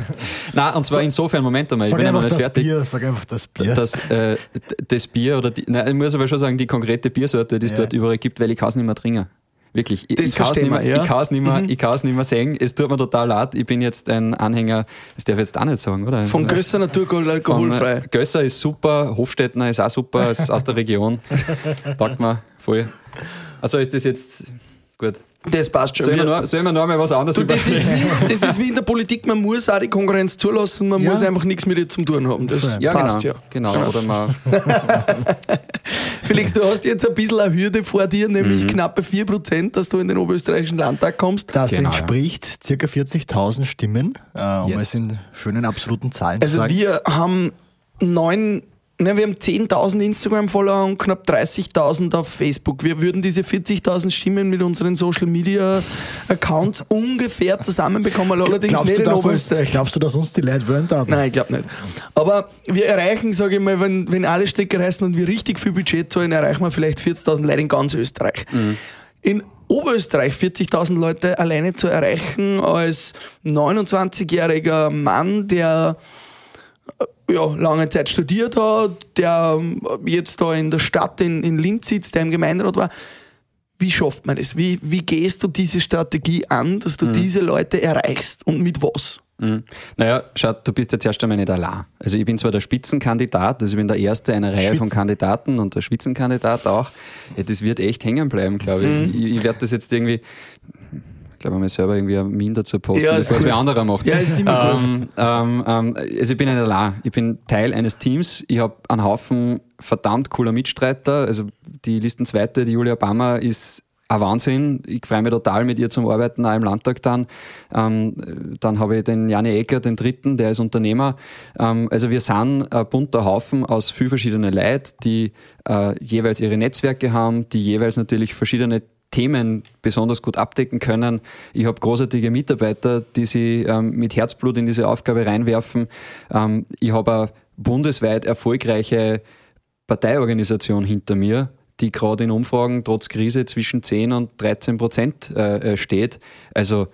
S1: Nein, und zwar insofern, Moment einmal, ich
S3: Sag
S1: bin ja noch
S3: einfach
S1: nicht
S3: das
S1: fertig.
S3: Bier, sag einfach das Bier.
S1: Das, äh, das Bier oder die, nein, ich muss aber schon sagen, die konkrete Biersorte, die es
S3: Ja.
S1: dort überall gibt, weil ich kann es nicht mehr trinken. Wirklich. Ich,
S4: Das
S1: ich kann es
S4: verstehen
S1: nicht mehr,
S4: wir, ja. Mhm.
S1: ich kann es nicht mehr, ich kann es nicht mehr sehen. Es tut mir total leid. Ich bin jetzt ein Anhänger, das darf ich jetzt auch nicht sagen, oder?
S4: Von Gösser Naturgold
S1: Von,
S4: alkoholfrei.
S1: äh, Gösser ist super, Hofstettner ist auch super, ist aus der Region. Taugt mir voll. Also ist das jetzt gut.
S4: Das passt schon.
S1: Sollen wir
S4: Wir-
S1: noch, sollen wir noch mal was anderes
S4: Du, das, ist wie, das ist wie in der Politik, man muss auch die Konkurrenz zulassen, man
S3: Ja.
S4: muss einfach nichts mit ihr zu tun haben. Das
S1: Ja,
S4: passt
S1: genau.
S4: ja.
S1: genau. Oder man,
S4: Felix, du hast jetzt ein bisschen eine Hürde vor dir, nämlich
S1: Mhm.
S4: knappe 4%, dass du in den oberösterreichischen Landtag kommst.
S3: Das
S1: Genau,
S3: entspricht circa 40.000 Stimmen, äh, um
S1: Yes.
S3: es in schönen absoluten Zahlen zu
S4: Also
S3: sagen.
S4: wir haben neun, ne, wir haben 10.000 Instagram-Follower und knapp 30.000 auf Facebook. Wir würden diese 40.000 Stimmen mit unseren Social-Media-Accounts ungefähr zusammenbekommen, allerdings
S3: glaubst,
S4: nicht
S3: du,
S4: in
S3: dass uns,
S4: Oberösterreich.
S3: glaubst du, dass uns die Leute wollen da?
S4: Nein, ich glaube nicht. Aber wir erreichen, sage ich mal, wenn, wenn alle Strecke reißen und wir richtig viel Budget zahlen, erreichen wir vielleicht 40.000 Leute in ganz Österreich. In Oberösterreich 40.000 Leute alleine zu erreichen als 29-jähriger Mann, der ja, lange Zeit studiert hat, der ähm, jetzt da in der Stadt in, in Linz sitzt, der im Gemeinderat war. Wie schafft man das? Wie, wie gehst du diese Strategie an, dass du diese Leute erreichst und mit was?
S1: Mhm. Naja, schau, du bist jetzt erst einmal nicht allein. Also ich bin zwar der Spitzenkandidat, also ich bin der Erste einer Reihe von
S3: Spitzen.
S1: Kandidaten und der Spitzenkandidat auch. Ja, das wird echt hängen bleiben, glaube
S4: Mhm.
S1: ich. Ich, ich werde das jetzt irgendwie, ich glaube, mal selber irgendwie ein Meme dazu posten,
S4: Ja, ist
S1: was wer anderer macht.
S4: Ja, ist immer gut.
S1: ähm, ähm, ähm, also ich bin nicht allein. Ich bin Teil eines Teams. Ich habe einen Haufen verdammt cooler Mitstreiter. Also die Listenzweite, die Julia Bammer, ist ein Wahnsinn. Ich freue mich total mit ihr zum Arbeiten auch im Landtag dann. Ähm, dann habe ich den Jani Ecker, den dritten, der ist Unternehmer. Ähm, also wir sind ein bunter Haufen aus viel verschiedenen Leuten, die äh, jeweils ihre Netzwerke haben, die jeweils natürlich verschiedene Themen besonders gut abdecken können. Ich habe großartige Mitarbeiter, die sie ähm, mit Herzblut in diese Aufgabe reinwerfen. Ähm, ich habe eine bundesweit erfolgreiche Parteiorganisation hinter mir, die gerade in Umfragen trotz Krise zwischen 10 und 13 Prozent äh, äh, steht. Also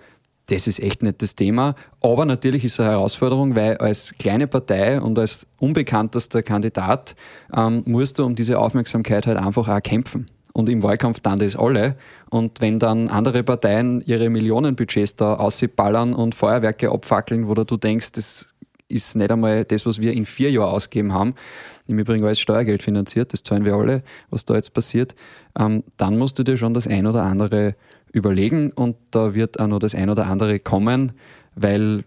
S1: das ist echt nicht das Thema. Aber natürlich ist es eine Herausforderung, weil als kleine Partei und als unbekanntester Kandidat ähm, musst du um diese Aufmerksamkeit halt einfach auch kämpfen. Und im Wahlkampf dann das alle. Und wenn dann andere Parteien ihre Millionenbudgets da aussiebballern und Feuerwerke abfackeln, wo du denkst, das ist nicht einmal das, was wir in vier Jahren ausgegeben haben. Im Übrigen alles Steuergeld finanziert, das zahlen wir alle, was da jetzt passiert. Ähm, dann musst du dir schon das ein oder andere überlegen und da wird auch noch das ein oder andere kommen, weil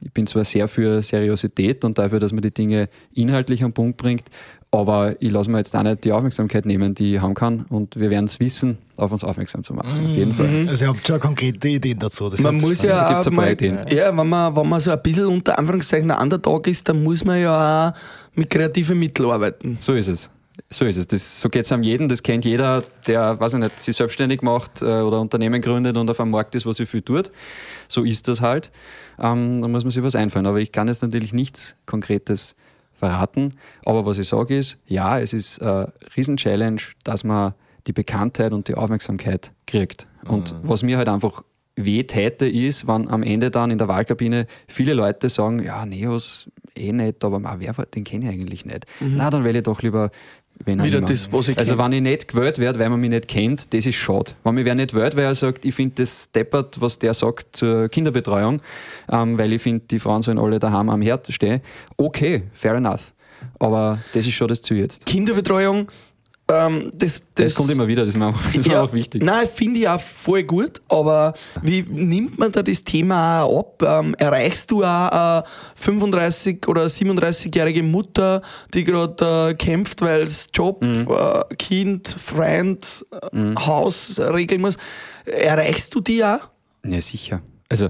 S1: ich bin zwar sehr für Seriosität und dafür, dass man die Dinge inhaltlich am Punkt bringt, aber ich lasse mir jetzt auch nicht die Aufmerksamkeit nehmen, die ich haben kann. Und wir werden es wissen, auf uns aufmerksam zu machen. Auf jeden Fall.
S3: Also ihr habt schon konkrete Ideen dazu. Das
S4: Man muss ja,
S1: Da gibt's ein paar
S4: mal,
S1: Ideen.
S4: ja, wenn man, wenn man so ein bisschen unter Anführungszeichen ein Underdog ist, dann muss man ja auch mit kreativen Mitteln arbeiten.
S1: So ist es. So ist es. Das, so geht es am jeden. Das kennt jeder, der, weiß ich nicht, sich selbstständig macht äh, oder Unternehmen gründet und auf einem Markt ist, was er viel tut. So ist das halt. Ähm, da muss man sich was einfallen. Aber ich kann jetzt natürlich nichts Konkretes verraten. Aber was ich sage ist, ja, es ist eine Riesen-Challenge, dass man die Bekanntheit und die Aufmerksamkeit kriegt. Und was mir halt einfach weh täte, ist, wenn am Ende dann in der Wahlkabine viele Leute sagen, ja, Neos eh nicht, aber ma, wer, den kenne ich eigentlich nicht. Na, dann wähle ich doch lieber wenn
S4: Wieder das, was ich
S1: Also
S4: kenn.
S1: wenn ich nicht gewählt werde, weil man mich nicht kennt, das ist schade. Wenn mich wer nicht wählt, weil er sagt, ich finde das deppert, was der sagt zur Kinderbetreuung, ähm, weil ich finde, die Frauen sollen alle daheim am Herd stehen. Okay, fair enough. Aber das ist schon das Ziel jetzt.
S4: Kinderbetreuung, ähm, das, das,
S1: Das, kommt immer wieder, das ist mir auch, das mir auch wichtig.
S4: Nein, finde ich auch voll gut, aber wie nimmt man da das Thema auch ab? Ähm, erreichst du auch eine 35- oder 37-jährige Mutter, die gerade äh, kämpft, weil es Job,
S1: Mhm.
S4: äh, Kind, Freund, äh, Haus regeln muss? Erreichst du die auch?
S1: Ja, sicher. Also,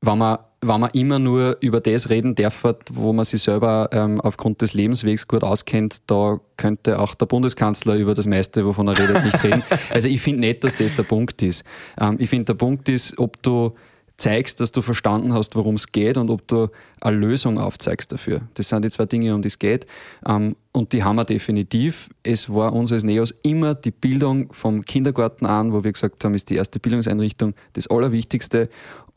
S1: wenn man, wenn man immer nur über das reden darf, wo man sich selber ähm, aufgrund des Lebenswegs gut auskennt, da könnte auch der Bundeskanzler über das meiste, wovon er redet, nicht reden. Also ich finde nicht, dass das der Punkt ist. Ähm, ich finde, der Punkt ist, ob du zeigst, dass du verstanden hast, worum es geht und ob du eine Lösung aufzeigst dafür. Das sind die zwei Dinge, um die es geht. Ähm, und die haben wir definitiv. Es war uns als NEOS immer die Bildung vom Kindergarten an, wo wir gesagt haben, ist die erste Bildungseinrichtung das Allerwichtigste.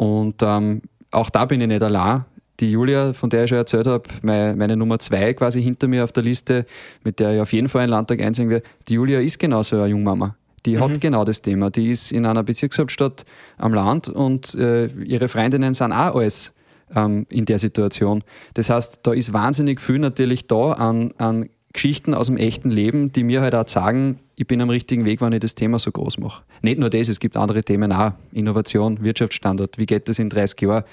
S1: Und ähm, auch da bin ich nicht allein. Die Julia, von der ich schon erzählt habe, meine, meine Nummer zwei quasi hinter mir auf der Liste, mit der ich auf jeden Fall einen Landtag einziehen werde, die Julia ist genauso eine Jungmama. Die hat genau das Thema. Die ist in einer Bezirkshauptstadt am Land und äh, ihre Freundinnen sind auch alles ähm, in der Situation. Das heißt, da ist wahnsinnig viel natürlich da an, an Geschichten aus dem echten Leben, die mir halt auch sagen, ich bin am richtigen Weg, wenn ich das Thema so groß mache. Nicht nur das, es gibt andere Themen auch. Innovation, Wirtschaftsstandort. Wie geht das in 30 Jahren?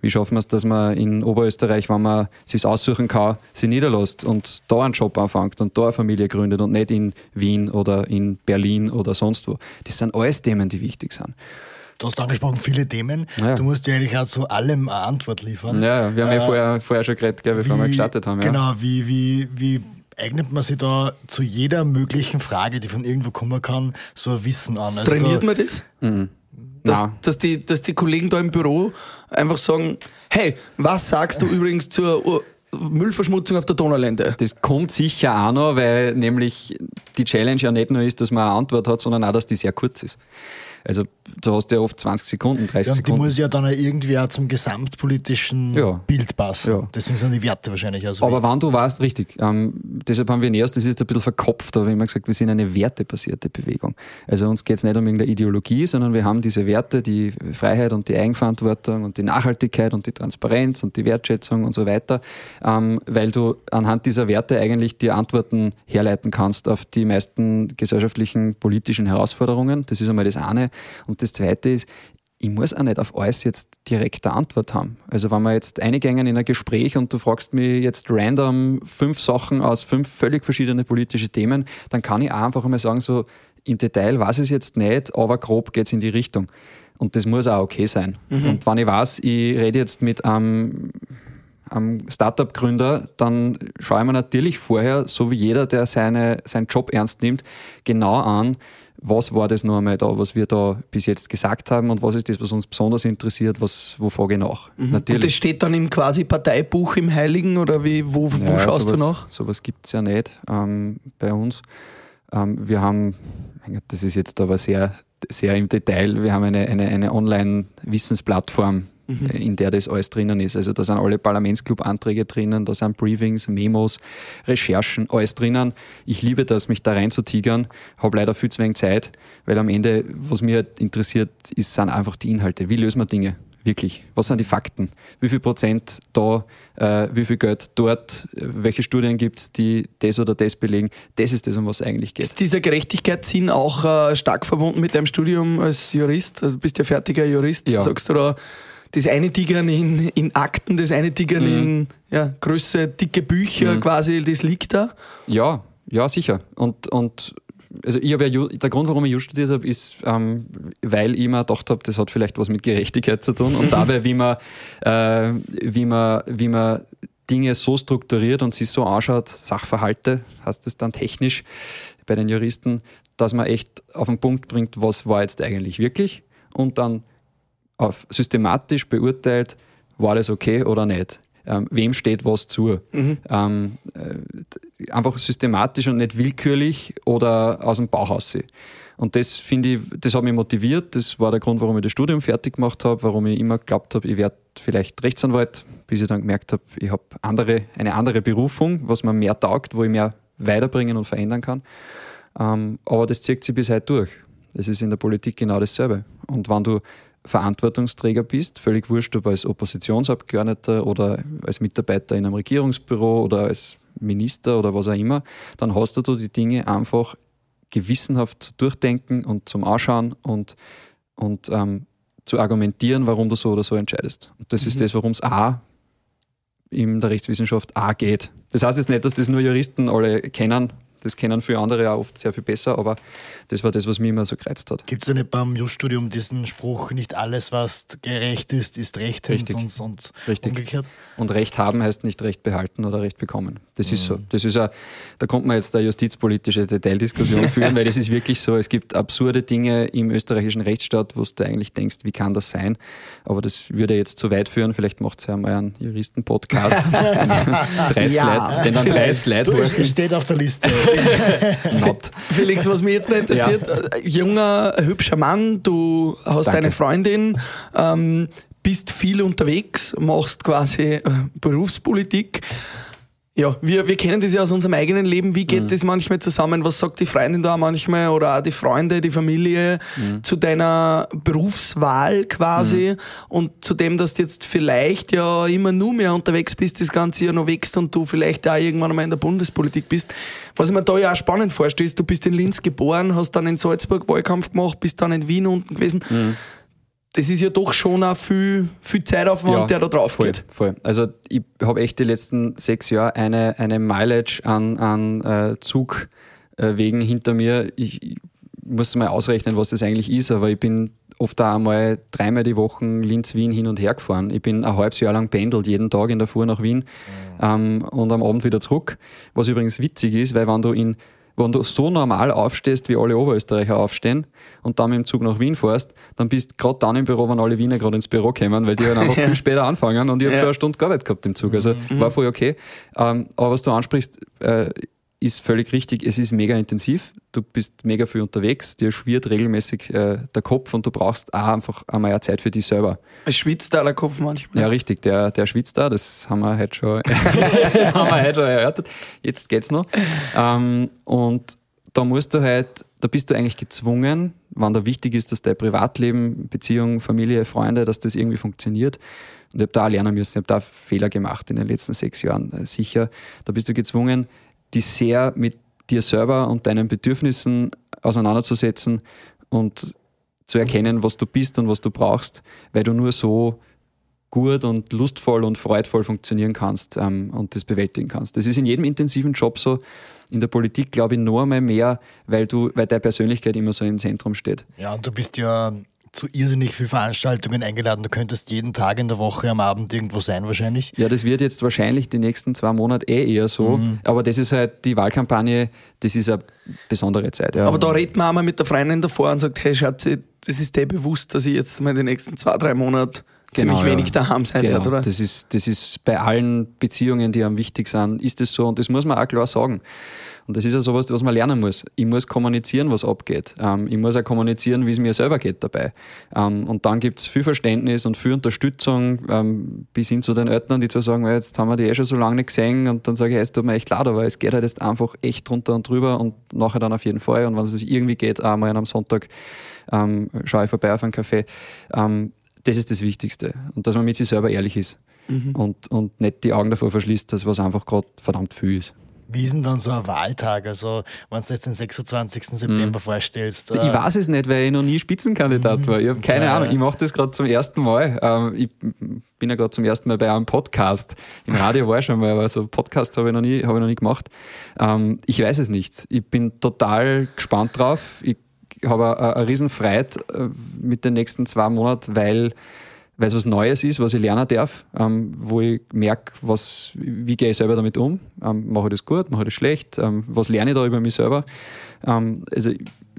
S1: Wie schaffen wir es, dass man in Oberösterreich, wenn man sich aussuchen kann, sich niederlässt und da einen Job anfängt und da eine Familie gründet und nicht in Wien oder in Berlin oder sonst wo. Das sind alles Themen, die wichtig sind.
S3: Du hast angesprochen, viele Themen.
S1: Ja.
S3: Du musst ja eigentlich auch zu allem eine Antwort liefern.
S1: Ja, ja, wir haben ja
S3: Äh,
S1: vorher, vorher schon geredet, gell, bevor wir gestartet haben. Ja.
S3: Genau, wie, wie, wie eignet man sich da zu jeder möglichen Frage, die von irgendwo kommen kann, so ein Wissen an? Also
S4: Trainiert
S3: da,
S4: man das? Dass,
S1: Nein.
S4: dass, die, dass die Kollegen da im Büro einfach sagen, hey, was sagst du übrigens zur Ur- Müllverschmutzung auf der Donaulände?
S1: Das kommt sicher auch noch, weil nämlich die Challenge ja nicht nur ist, dass man eine Antwort hat, sondern auch, dass die sehr kurz ist. Also du hast ja oft 20 Sekunden, 30
S3: Ja, und die
S1: Sekunden.
S3: muss ja dann irgendwie auch zum gesamtpolitischen
S1: Ja.
S3: Bild passen.
S1: Ja.
S3: Deswegen sind die Werte wahrscheinlich auch so
S1: Aber
S3: wichtig.
S1: wann du weißt, richtig. Ähm, deshalb haben wir in erst, das ist ein bisschen verkopft, aber immer gesagt, wir sind eine wertebasierte Bewegung. Also uns geht es nicht um irgendeine Ideologie, sondern wir haben diese Werte, die Freiheit und die Eigenverantwortung und die Nachhaltigkeit und die Transparenz und die Wertschätzung und so weiter, ähm, weil du anhand dieser Werte eigentlich die Antworten herleiten kannst auf die meisten gesellschaftlichen, politischen Herausforderungen. Das ist einmal das eine. Und das zweite ist, ich muss auch nicht auf alles jetzt direkt eine Antwort haben. Also wenn wir jetzt eingängen in ein Gespräch und du fragst mich jetzt random fünf Sachen aus fünf völlig verschiedene politische Themen, dann kann ich auch einfach einmal sagen, so im Detail weiß ich es jetzt nicht, aber grob geht es in die Richtung. Und das muss auch okay sein. Und wenn ich weiß, ich rede jetzt mit einem am Startup-Gründer, dann schaue ich mir natürlich vorher, so wie jeder, der seine, seinen Job ernst nimmt, genau an, was war das noch einmal da, was wir da bis jetzt gesagt haben und was ist das, was uns besonders interessiert, was, wo frage ich nach.
S4: Und das
S1: Natürlich.
S4: steht dann im quasi Parteibuch im Heiligen oder wie, wo, wo
S1: Ja,
S4: schaust
S1: sowas,
S4: du nach?
S1: Sowas gibt es ja nicht ähm, bei uns. Ähm, wir haben, mein Gott, das ist jetzt aber sehr, sehr im Detail, wir haben eine, eine, eine Online-Wissensplattform,
S4: Mhm.
S1: äh, in der das alles drinnen ist. Also da sind alle Parlamentsclub-Anträge drinnen, da sind Briefings, Memos, Recherchen, alles drinnen. Ich liebe das, mich da reinzutigern, habe leider viel zu wenig Zeit, weil am Ende, was mir halt interessiert, ist, sind einfach die Inhalte. Wie lösen wir Dinge? wirklich? Was sind die Fakten? Wie viel Prozent da, äh, wie viel Geld dort, welche Studien gibt es, die das oder das belegen? Das ist das, um was es eigentlich geht.
S4: Ist dieser Gerechtigkeitssinn auch äh, stark verbunden mit deinem Studium als Jurist? Also bist ja fertiger Jurist,
S1: Ja.
S4: sagst du da, das eine Tigern in, in Akten, das eine Tigern
S1: Mhm.
S4: in ja, Größe, dicke Bücher quasi, das liegt da?
S1: Ja, ja, sicher. Und, und also ich habe ja, der Grund, warum ich Just studiert habe, ist, ähm, weil ich mir gedacht habe, das hat vielleicht was mit Gerechtigkeit zu tun und dabei, wie man, äh, wie man, wie man Dinge so strukturiert und sich so anschaut, Sachverhalte, heißt es dann technisch bei den Juristen, dass man echt auf den Punkt bringt, was war jetzt eigentlich wirklich und dann auf systematisch beurteilt, war das okay oder nicht. Ähm, wem steht was zu? Ähm, äh, einfach systematisch und nicht willkürlich oder aus dem Bauch raus. Und das finde ich, das hat mich motiviert. Das war der Grund, warum ich das Studium fertig gemacht habe, warum ich immer geglaubt habe, ich werde vielleicht Rechtsanwalt, bis ich dann gemerkt habe, ich habe andere, eine andere Berufung, was mir mehr taugt, wo ich mehr weiterbringen und verändern kann. Ähm, aber das zieht sich bis heute durch. Das ist in der Politik genau dasselbe. Und wenn du Verantwortungsträger bist, völlig wurscht, ob als Oppositionsabgeordneter oder als Mitarbeiter in einem Regierungsbüro oder als Minister oder was auch immer, dann hast du die Dinge einfach gewissenhaft zu durchdenken und zum Anschauen und, und ähm, zu argumentieren, warum du so oder so entscheidest. Und das ist das, warum es auch in der Rechtswissenschaft auch geht. Das heißt jetzt nicht, dass das nur Juristen alle kennen. Das kennen viele andere auch oft sehr viel besser, aber das war das, was mich immer so gereizt hat.
S3: Gibt es ja nicht beim Jurastudium diesen Spruch, nicht alles, was gerecht ist, ist rechtens
S1: Richtig.
S3: und, und
S1: Richtig.
S3: umgekehrt?
S1: Und Recht haben heißt nicht Recht behalten oder Recht bekommen. Das ist so. Das ist ja, da kommt man jetzt eine justizpolitische Detaildiskussion führen, weil das ist wirklich so. Es gibt absurde Dinge im österreichischen Rechtsstaat, wo du eigentlich denkst, wie kann das sein? Aber das würde jetzt zu weit führen. Vielleicht macht es ja mal einen Juristen-Podcast. 30
S4: Ja,
S1: Leute, den dann 30 Leute hören.
S3: steht auf der Liste.
S1: Not.
S4: Felix, was mich jetzt noch interessiert, äh, junger, hübscher Mann, du hast
S1: Danke.
S4: eine Freundin, ähm, bist viel unterwegs, machst quasi äh, Berufspolitik. Ja, wir, wir kennen das ja aus unserem eigenen Leben. Wie
S1: Mhm.
S4: geht das manchmal zusammen? Was sagt die Freundin da manchmal oder auch die Freunde, die Familie
S1: Mhm.
S4: zu deiner Berufswahl quasi und zu dem, dass du jetzt vielleicht ja immer nur mehr unterwegs bist, das ganze Jahr noch wächst und du vielleicht auch irgendwann einmal in der Bundespolitik bist. Was ich mir da ja auch spannend vorstelle, ist, du bist in Linz geboren, hast dann in Salzburg Wahlkampf gemacht, bist dann in Wien unten gewesen.
S1: Mhm.
S4: Das ist ja doch schon auch viel, viel Zeitaufwand, der da drauf
S1: voll,
S4: geht.
S1: Voll. Also ich habe echt die letzten sechs Jahre eine, eine Mileage an, an äh, Zugwegen hinter mir. Ich, ich muss mal ausrechnen, was das eigentlich ist, aber ich bin oft auch einmal dreimal die Woche Linz-Wien hin und her gefahren. Ich bin ein halbes Jahr lang pendelt, jeden Tag in der Fuhr nach Wien ähm, und am Abend wieder zurück. Was übrigens witzig ist, weil wenn du in wenn du so normal aufstehst, wie alle Oberösterreicher aufstehen und dann mit dem Zug nach Wien fährst, dann bist du gerade dann im Büro, wenn alle Wiener gerade ins Büro kommen, weil die halt einfach viel später anfangen und ich habe
S4: Ja.
S1: schon eine Stunde gearbeitet gehabt im Zug. Also war voll okay. Ähm, aber was du ansprichst, äh, ist völlig richtig. Es ist mega intensiv. Du bist mega viel unterwegs. Dir schwirrt regelmäßig äh, der Kopf und du brauchst auch einfach einmal Zeit für dich selber.
S4: Es schwitzt da der Kopf manchmal.
S1: Ja, richtig. Der, der schwitzt da. Das haben wir heute schon, das haben wir heute schon erörtert. Jetzt geht's noch. Ähm, und da musst du halt, da bist du eigentlich gezwungen, wann da wichtig ist, dass dein Privatleben, Beziehung, Familie, Freunde, dass das irgendwie funktioniert. Und ich habe da auch lernen müssen. Ich habe da Fehler gemacht in den letzten sechs Jahren, äh, sicher. Da bist du gezwungen, dich sehr mit dir selber und deinen Bedürfnissen auseinanderzusetzen und zu erkennen, was du bist und was du brauchst, weil du nur so gut und lustvoll und freudvoll funktionieren kannst ähm, und das bewältigen kannst. Das ist in jedem intensiven Job so. In der Politik glaube ich noch einmal mehr, weil du, weil deine Persönlichkeit immer so im Zentrum steht.
S3: Ja, und du bist ja zu irrsinnig viel Veranstaltungen eingeladen. Du könntest jeden Tag in der Woche am Abend irgendwo sein wahrscheinlich.
S1: Ja, das wird jetzt wahrscheinlich die nächsten zwei Monate eh eher so. Aber das ist halt die Wahlkampagne, das ist eine besondere Zeit. Ja.
S4: Aber da redet man einmal mit der Freundin davor und sagt, hey Schatzi, das ist dir bewusst, dass ich jetzt mal die nächsten zwei, drei Monate
S1: Genau, ja.
S4: wenig daheim sein
S1: Genau,
S4: werde, oder?
S1: Das ist, das ist bei allen Beziehungen, die einem wichtig sind, ist das so und das muss man auch klar sagen. Und das ist ja sowas, was man lernen muss. Ich muss kommunizieren, was abgeht. Ähm, ich muss auch kommunizieren, wie es mir selber geht dabei. Ähm, und dann gibt es viel Verständnis und viel Unterstützung ähm, bis hin zu den Eltern, die zwar sagen, "Weil jetzt haben wir die eh schon so lange nicht gesehen und dann sage ich, es tut mir echt leid, aber es geht halt jetzt einfach echt drunter und drüber und nachher dann auf jeden Fall. Und wenn es irgendwie geht, auch mal an einem Sonntag schaue ich vorbei auf einen Café. Das ist das Wichtigste. Und dass man mit sich selber ehrlich ist. Und, und nicht die Augen davor verschließt, dass was einfach gerade verdammt viel ist.
S3: Wie ist denn dann so ein Wahltag? Also, wenn du jetzt den 26. September vorstellst. äh,
S1: Ich weiß es nicht, weil ich noch nie Spitzenkandidat war. Ich habe keine
S3: Ja.
S1: Ahnung. Ich mache das gerade zum ersten Mal. Ähm, ich bin ja gerade zum ersten Mal bei einem Podcast. Im Radio war ich schon mal, aber so Podcast habe ich noch nie, habe ich noch nie gemacht. Ähm, ich weiß es nicht. Ich bin total gespannt drauf. Ich habe eine, eine riesen Freude äh, mit den nächsten zwei Monaten, weil weil es was Neues ist, was ich lernen darf, ähm, wo ich merke, was, wie gehe ich selber damit um, ähm, mache ich das gut, mache ich das schlecht, ähm, was lerne ich da über mich selber. Ähm, also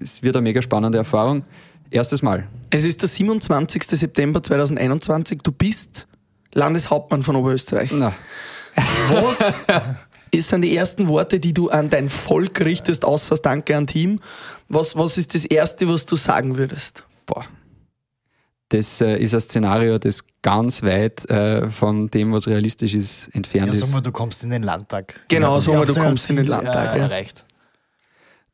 S1: es wird eine mega spannende Erfahrung. Erstes Mal.
S4: Es ist der 27. September 2021. Du bist Landeshauptmann von Oberösterreich.
S1: Na,
S4: Was ist sind die ersten Worte, die du an dein Volk richtest, außer Danke an Team? Was, was ist das Erste, was du sagen würdest?
S1: boah. Das äh, ist ein Szenario, das ganz weit äh, von dem, was realistisch ist, entfernt
S3: Ja,
S1: ist.
S3: sag mal, du kommst in den Landtag.
S4: Genau,
S3: Ja,
S4: sag mal, du kommst in den
S3: Ziel,
S4: Landtag,
S3: Äh,
S4: ja.
S3: erreicht.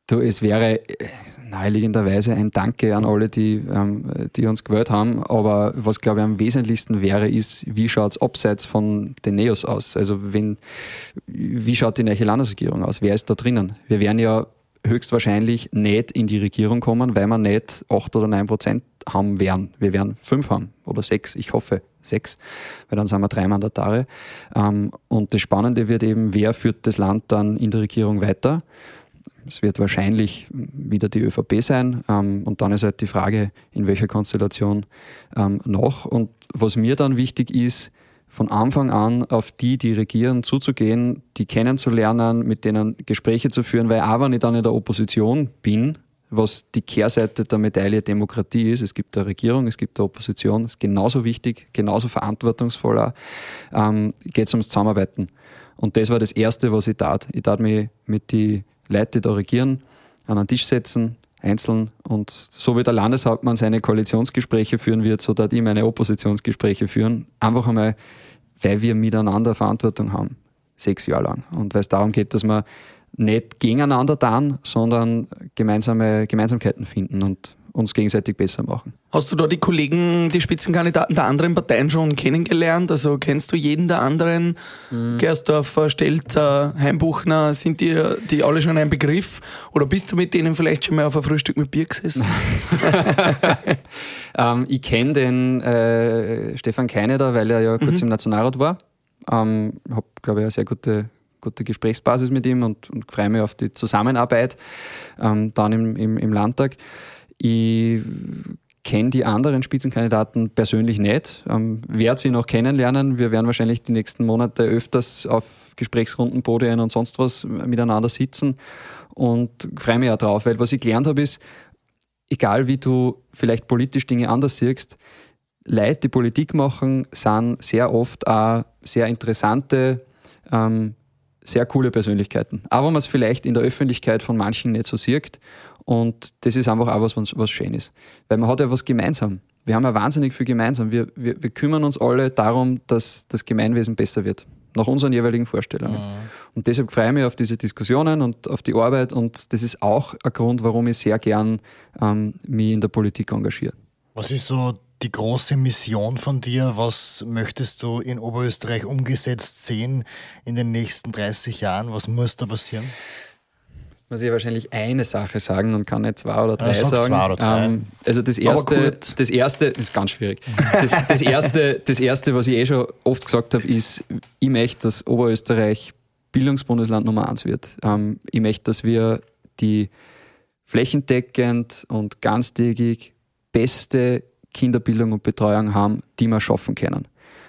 S1: Du, es wäre äh, naheliegenderweise ein Danke an alle, die, ähm, die uns gewählt haben. Aber was, glaube ich, am wesentlichsten wäre, ist, wie schaut es abseits von den Neos aus? Also, wenn, wie schaut die neue Landesregierung aus? Wer ist da drinnen? Wir werden ja höchstwahrscheinlich nicht in die Regierung kommen, weil wir nicht 8 oder 9 Prozent haben werden. Wir werden fünf haben oder sechs, ich hoffe sechs, weil dann sind wir drei Mandatare. Ähm, und das Spannende wird eben, wer führt das Land dann in der Regierung weiter? Es wird wahrscheinlich wieder die ÖVP sein. Ähm, und dann ist halt die Frage, in welcher Konstellation ähm, noch. Und was mir dann wichtig ist, von Anfang an auf die, die regieren, zuzugehen, die kennenzulernen, mit denen Gespräche zu führen, weil auch wenn ich dann in der Opposition bin, was die Kehrseite der Medaille Demokratie ist, es gibt eine Regierung, es gibt eine Opposition, ist genauso wichtig, genauso verantwortungsvoll auch, ähm, geht es ums Zusammenarbeiten. Und das war das Erste, was ich tat. Ich tat mich mit die Leute, die da regieren, an einen Tisch setzen, einzeln und so wie der Landeshauptmann seine Koalitionsgespräche führen wird, so tat ich meine Oppositionsgespräche führen. Einfach einmal, weil wir miteinander Verantwortung haben. Sechs Jahre lang. Und weil es darum geht, dass wir nicht gegeneinander tun, sondern gemeinsame Gemeinsamkeiten finden und uns gegenseitig besser machen.
S4: Hast du da die Kollegen, die Spitzenkandidaten der anderen Parteien schon kennengelernt? Also kennst du jeden der anderen? Gersdorfer, Stelzer, Heimbuchner, sind die, die alle schon ein Begriff? Oder bist du mit denen vielleicht schon mal auf ein Frühstück mit Bier gesessen?
S1: Ähm, ich kenne den äh, Stefan Keineter, weil er ja kurz im Nationalrat war. Ähm, habe, glaube ich, eine sehr gute, gute Gesprächsbasis mit ihm und, und freue mich auf die Zusammenarbeit ähm, dann im, im, im Landtag. Ich kenne die anderen Spitzenkandidaten persönlich nicht, ähm, werde sie noch kennenlernen. Wir werden wahrscheinlich die nächsten Monate öfters auf Gesprächsrunden, Podien und sonst was miteinander sitzen und freue mich auch drauf, weil was ich gelernt habe ist, egal wie du vielleicht politisch Dinge anders siehst, Leute, die Politik machen, sind sehr oft auch sehr interessante, ähm, sehr coole Persönlichkeiten. Auch wenn man es vielleicht in der Öffentlichkeit von manchen nicht so sieht. Und das ist einfach auch was, was, schön ist. Weil man hat ja was gemeinsam. Wir haben ja wahnsinnig viel gemeinsam. Wir, wir, wir kümmern uns alle darum, dass das Gemeinwesen besser wird. Nach unseren jeweiligen Vorstellungen. Und deshalb freue ich mich auf diese Diskussionen und auf die Arbeit. Und das ist auch ein Grund, warum ich sehr gern ähm, mich in der Politik engagiere.
S3: Was ist so die große Mission von dir? Was möchtest du in Oberösterreich umgesetzt sehen in den nächsten 30 Jahren? Was muss da passieren?
S1: Muss ich wahrscheinlich eine Sache sagen und kann nicht zwei oder drei
S3: sag
S1: sagen.
S3: oder drei.
S1: Ähm, also das erste, das erste das ist ganz schwierig. Das, das erste, das erste, was ich eh schon oft gesagt habe, ist, ich möchte, dass Oberösterreich Bildungsbundesland Nummer eins wird. Ähm, ich möchte, dass wir die flächendeckend und ganztägig beste Kinderbildung und Betreuung haben, die wir schaffen können.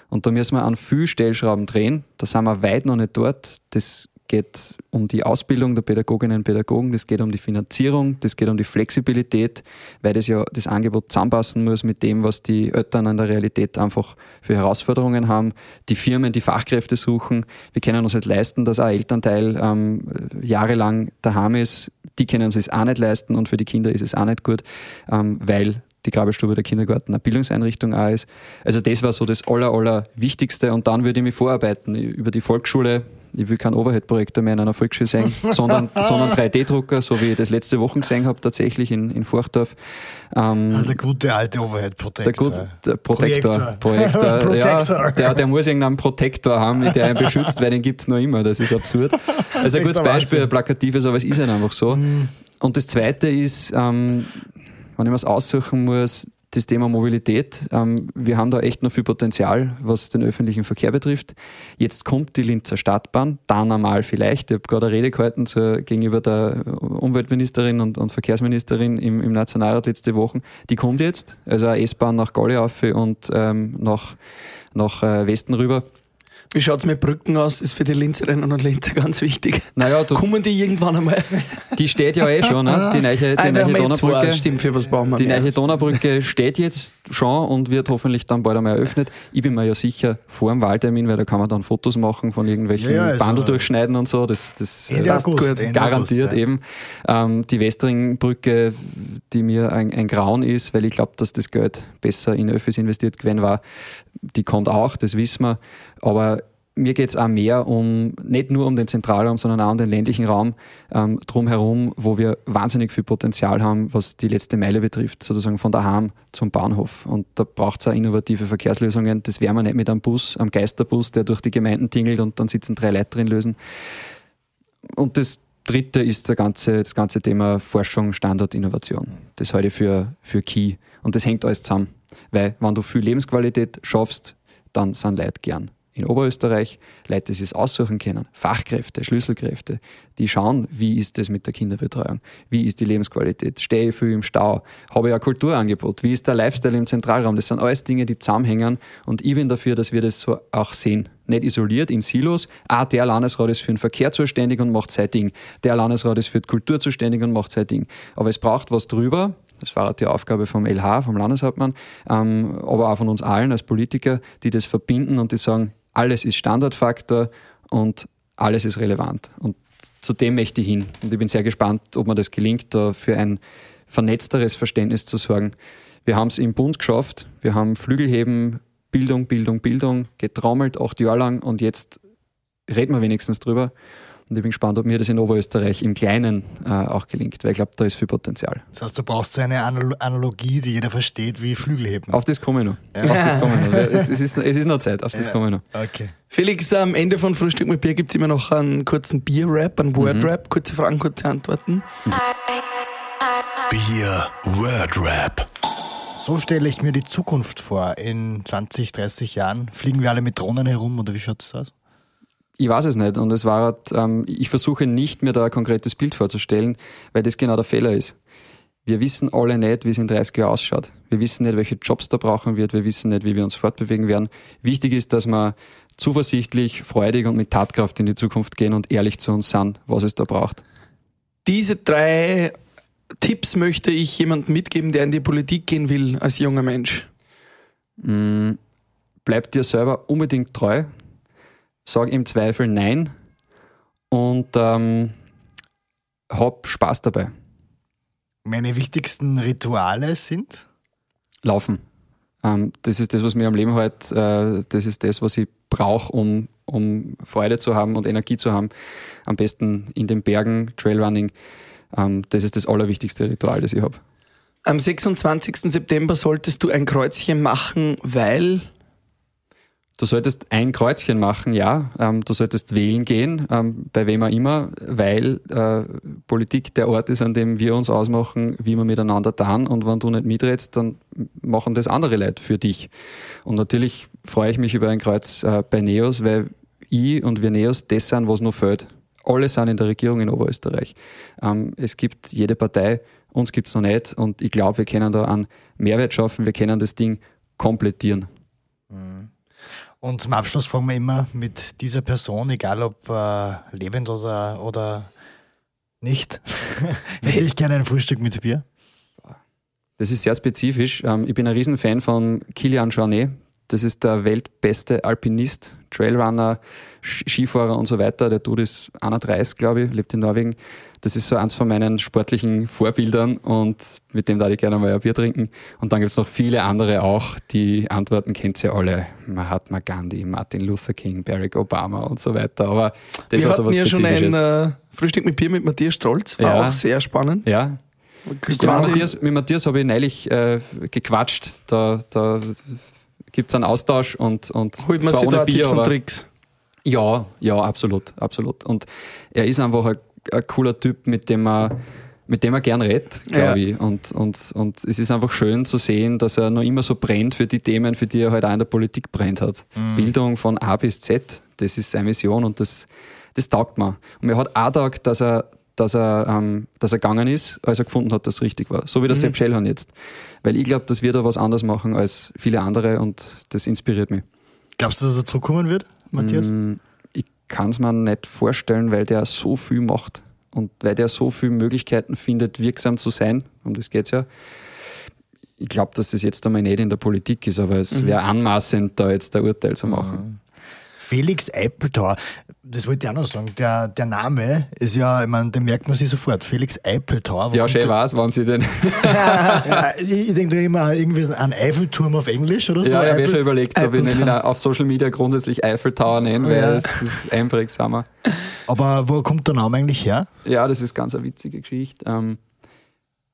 S1: Und da müssen wir an viel Stellschrauben drehen. Da sind wir weit noch nicht dort. Das geht um die Ausbildung der Pädagoginnen und Pädagogen, das geht um die Finanzierung, das geht um die Flexibilität, weil das ja das Angebot zusammenpassen muss mit dem, was die Eltern in der Realität einfach für Herausforderungen haben. Die Firmen, die Fachkräfte suchen. Wir können uns nicht leisten, dass ein Elternteil ähm, jahrelang daheim ist. Die können es auch nicht leisten und für die Kinder ist es auch nicht gut, ähm, weil die Grabestube der Kindergarten eine Bildungseinrichtung auch ist. Also das war so das aller, aller Wichtigste und dann würde ich mich vorarbeiten über die Volksschule. Ich will keinen Overhead-Projektor mehr in einer Volksschule sehen, sondern, sondern 3D-Drucker, so wie ich das letzte Woche gesehen habe, tatsächlich in, in Forchdorf.
S3: Ähm, ah, der gute alte Overhead-Protector.
S1: Der gute der Projektor. Projektor. Projektor. Ja, der, der muss irgendeinen Protektor haben, der ihn beschützt, weil den gibt es noch immer. Das ist absurd. Also ein gutes Beispiel, ein plakatives, aber es ist halt einfach so. Mhm. Und das Zweite ist, ähm, wenn ich was aussuchen muss, das Thema Mobilität. Ähm, wir haben da echt noch viel Potenzial, was den öffentlichen Verkehr betrifft. Jetzt kommt die Linzer Stadtbahn, dann einmal vielleicht. Ich habe gerade eine Rede gehalten zu, gegenüber der Umweltministerin und, und Verkehrsministerin im, im, Nationalrat letzte Woche. Die kommt jetzt, also eine S-Bahn nach Galle auf und ähm, nach, nach äh, Westen rüber.
S4: Wie schaut es mit Brücken aus? Ist für die Linzerinnen und Linzer ganz wichtig.
S1: Naja, du,
S4: Kommen die irgendwann einmal?
S1: Die steht ja eh schon, ne? die neue, die ah, neue Donaubrücke.
S4: Stimmt, für was brauchen wir
S1: Die mehr. neue Donaubrücke steht jetzt schon und wird hoffentlich dann bald einmal eröffnet. Ich bin mir ja sicher vor dem Wahltermin, weil da kann man dann Fotos machen von irgendwelchen ja, ja, also Bandel durchschneiden und so. Das, das
S3: Ende August, gut.
S1: Garantiert August, ja. eben. Ähm, die Westringbrücke, die mir ein, ein Grauen ist, weil ich glaube, dass das Geld besser in Öffis investiert gewesen war, die kommt auch, das wissen wir. Aber mir geht es auch mehr um, nicht nur um den Zentralraum, sondern auch um den ländlichen Raum ähm, drumherum, wo wir wahnsinnig viel Potenzial haben, was die letzte Meile betrifft, sozusagen von daheim zum Bahnhof. Und da braucht es auch innovative Verkehrslösungen. Das werden wir nicht mit einem Bus, einem Geisterbus, der durch die Gemeinden tingelt und dann sitzen drei Leute drin lösen. Und das Dritte ist der ganze, das ganze Thema Forschung, Standort, Innovation. Das halte ich für, für Key. Und das hängt alles zusammen. Weil, wenn du viel Lebensqualität schaffst, dann sind Leute gern in Oberösterreich. Leute, die es aussuchen können, Fachkräfte, Schlüsselkräfte, die schauen, wie ist das mit der Kinderbetreuung, wie ist die Lebensqualität, stehe ich viel im Stau, habe ich ein Kulturangebot, wie ist der Lifestyle im Zentralraum, das sind alles Dinge, die zusammenhängen. Und ich bin dafür, dass wir das so auch sehen. Nicht isoliert in Silos, ah, der Landesrat ist für den Verkehr zuständig und macht sein Ding, der Landesrat ist für die Kultur zuständig und macht sein Ding. Aber es braucht was drüber, das war die Aufgabe vom LH, vom Landeshauptmann, ähm, aber auch von uns allen als Politiker, die das verbinden und die sagen, alles ist Standardfaktor und alles ist relevant. Und zu dem möchte ich hin. Und ich bin sehr gespannt, ob mir das gelingt, da für ein vernetzteres Verständnis zu sorgen. Wir haben es im Bund geschafft. Wir haben Flügelheben, Bildung, Bildung, Bildung getrommelt, acht Jahre lang und jetzt reden wir wenigstens drüber. Und ich bin gespannt, ob mir das in Oberösterreich im Kleinen äh, auch gelingt, weil ich glaube, da ist viel Potenzial.
S3: Das heißt, du brauchst so eine Analogie, die jeder versteht, wie Flügelheben.
S1: Auf das komme ich noch. Ja. Auf das komme ich noch. Es, es, ist, es ist noch Zeit, auf das ja. komme ich noch.
S3: Okay.
S4: Felix, am Ende von Frühstück mit Bier gibt es immer noch einen kurzen Bier-Rap, einen Word-Rap. Mhm. Kurze Fragen, kurze Antworten.
S2: Bier-Word-Rap.
S3: So stelle ich mir die Zukunft vor. In 20, 30 Jahren fliegen wir alle mit Drohnen herum oder wie schaut es aus?
S1: Ich weiß es nicht. Und es war, halt, ähm, ich versuche nicht, mir da ein konkretes Bild vorzustellen, weil das genau der Fehler ist. Wir wissen alle nicht, wie es in 30 Jahren ausschaut. Wir wissen nicht, welche Jobs da brauchen wird. Wir wissen nicht, wie wir uns fortbewegen werden. Wichtig ist, dass wir zuversichtlich, freudig und mit Tatkraft in die Zukunft gehen und ehrlich zu uns sind, was es da braucht.
S4: Diese drei Tipps möchte ich jemandem mitgeben, der in die Politik gehen will, als junger Mensch.
S1: Mm, bleib dir selber unbedingt treu sag im Zweifel Nein und ähm, hab Spaß dabei.
S3: Meine wichtigsten Rituale sind?
S1: Laufen. Ähm, das ist das, was mir am Leben halt, äh, das ist das, was ich brauche, um, um Freude zu haben und Energie zu haben. Am besten in den Bergen, Trailrunning. Ähm, das ist das allerwichtigste Ritual, das ich habe.
S4: Am 26. September solltest du ein Kreuzchen machen, weil
S1: Du solltest ein Kreuzchen machen, ja. Ähm, du solltest wählen gehen, ähm, bei wem auch immer, weil äh, Politik der Ort ist, an dem wir uns ausmachen, wie wir miteinander tun. Und wenn du nicht mitredst, dann machen das andere Leute für dich. Und natürlich freue ich mich über ein Kreuz äh, bei NEOS, weil ich und wir NEOS das sind, was noch fehlt. Alle sind in der Regierung in Oberösterreich. Ähm, es gibt jede Partei, uns gibt es noch nicht. Und ich glaube, wir können da einen Mehrwert schaffen, wir können das Ding komplettieren.
S3: Mhm. Und zum Abschluss fragen wir immer mit dieser Person, egal ob äh, lebend oder, oder nicht, hätte ich gerne ein Frühstück mit Bier.
S1: Das ist sehr spezifisch. Ähm, ich bin ein Riesenfan von Kilian Jornet, Das ist der weltbeste Alpinist, Trailrunner, Skifahrer und so weiter. Der Dude ist 31, glaube ich, lebt in Norwegen. Das ist so eins von meinen sportlichen Vorbildern und mit dem darf ich gerne mal ein Bier trinken. Und dann gibt's noch viele andere auch. Die Antworten kennt ihr alle. Mahatma Gandhi, Martin Luther King, Barack Obama und so weiter. Aber das
S4: Wir
S1: war so was
S4: ja schon ein äh, Frühstück mit Bier mit Matthias Strolz. War
S1: Ja.
S4: auch sehr spannend.
S1: ja, mit Matthias, mit Matthias habe ich neulich äh, gequatscht. Da, da gibt's einen Austausch und, und
S4: Holt man
S1: zwar
S4: sich
S1: ohne
S4: da
S1: Bier,
S4: Tipps und Tricks.
S1: ja, ja, absolut, absolut. Und er ist einfach ein, ein cooler Typ, mit dem man mit dem er gern redet, glaube
S4: Ja.
S1: ich. Und, und, und es ist einfach schön zu sehen, dass er noch immer so brennt für die Themen, für die er halt auch in der Politik brennt hat. Bildung von A bis Z, das ist seine Mission und das, das taugt mir. Und mir hat auch taugt, dass er, dass er, ähm, dass er gegangen ist, als er gefunden hat, dass es richtig war. So wie der Sepp Schellhorn jetzt. Weil ich glaube, dass wir da was anders machen als viele andere und das inspiriert mich.
S3: Glaubst du, dass er zurückkommen wird, Matthias?
S1: Ich kann es mir nicht vorstellen, weil der so viel macht und weil der so viele Möglichkeiten findet, wirksam zu sein, um das geht's ja. Ich glaube, dass das jetzt einmal nicht in der Politik ist, aber es wäre anmaßend, da jetzt ein Urteil zu machen.
S3: Felix Eipeltauer, das wollte ich auch noch sagen. Der, der Name ist ja, ich meine, den merkt man sich sofort. Felix Eipeltauer. wo
S1: Ja, schön war's, wann sie den.
S3: ja, ich, ich denke da immer an irgendwie einen Eiffelturm auf Englisch oder so.
S1: ja, ich habe
S3: Eiffel-
S1: schon überlegt, ob ich
S3: Eiffeltower.
S1: nicht auf Social Media grundsätzlich Eiffel Tower nenne, weil
S3: Ja.
S1: es ist einprägsamer.
S3: Aber wo kommt der Name eigentlich her?
S1: Ja, das ist ganz eine witzige Geschichte. Ähm,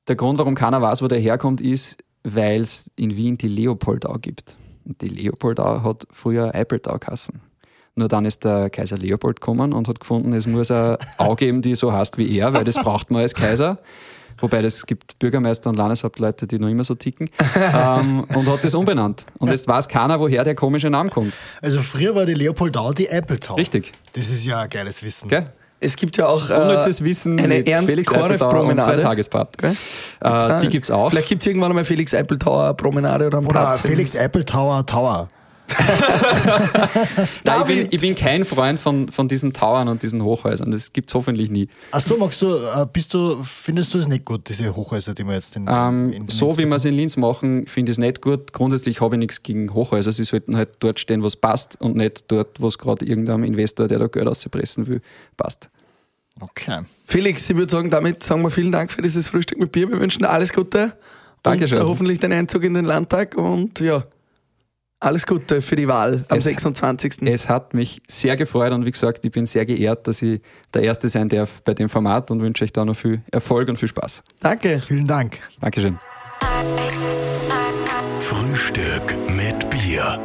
S1: der Grund, warum keiner weiß, wo der herkommt, ist, weil es in Wien die Leopoldau gibt. Und die Leopoldau hat früher Eipeltau geheißen. Nur dann ist der Kaiser Leopold gekommen und hat gefunden, es muss eine Au geben, die so heißt wie er, weil das braucht man als Kaiser. Wobei es gibt Bürgermeister und Landeshauptleute, die noch immer so ticken. ähm, und hat das umbenannt. Und jetzt weiß keiner, woher der komische Name kommt.
S3: Also früher war die Leopoldau die Eipeltau.
S1: Richtig.
S3: Das ist ja ein geiles Wissen.
S1: Gell?
S4: Es gibt ja auch äh,
S1: Unnützes Wissen
S4: eine
S1: mit Felix zwei Tagespart.
S4: Gell?
S1: Äh, die gibt's auch.
S4: Vielleicht gibt es irgendwann einmal Felix Eipeltauer Promenade oder einen
S3: Oder
S4: Platz.
S3: Felix Eipeltauer Tower.
S1: Nein, ich, bin, ich bin kein Freund von, von diesen Towern und diesen Hochhäusern. Das gibt's hoffentlich nie.
S3: Ach so, magst du, äh, bist du, findest du es nicht gut, diese Hochhäuser, die wir jetzt in,
S1: Ähm,
S3: in
S1: so wie wir es in Linz machen, finde ich es nicht gut. Grundsätzlich habe ich nichts gegen Hochhäuser. Sie sollten halt dort stehen, was passt und nicht dort, wo es gerade irgendeinem Investor, der da Geld auspressen will, passt.
S3: Okay.
S4: Felix, ich würde sagen, damit sagen wir vielen Dank für dieses Frühstück mit Bier. Wir wünschen dir alles Gute.
S1: Dankeschön.
S4: Und äh, hoffentlich den Einzug in den Landtag und ja, alles Gute für die Wahl am
S1: Es-
S4: 26.
S1: Es hat mich sehr gefreut und wie gesagt, ich bin sehr geehrt, dass ich der Erste sein darf bei dem Format und wünsche euch da noch viel Erfolg und viel Spaß.
S4: Danke.
S3: Vielen Dank.
S1: Dankeschön.
S2: Frühstück mit Bier.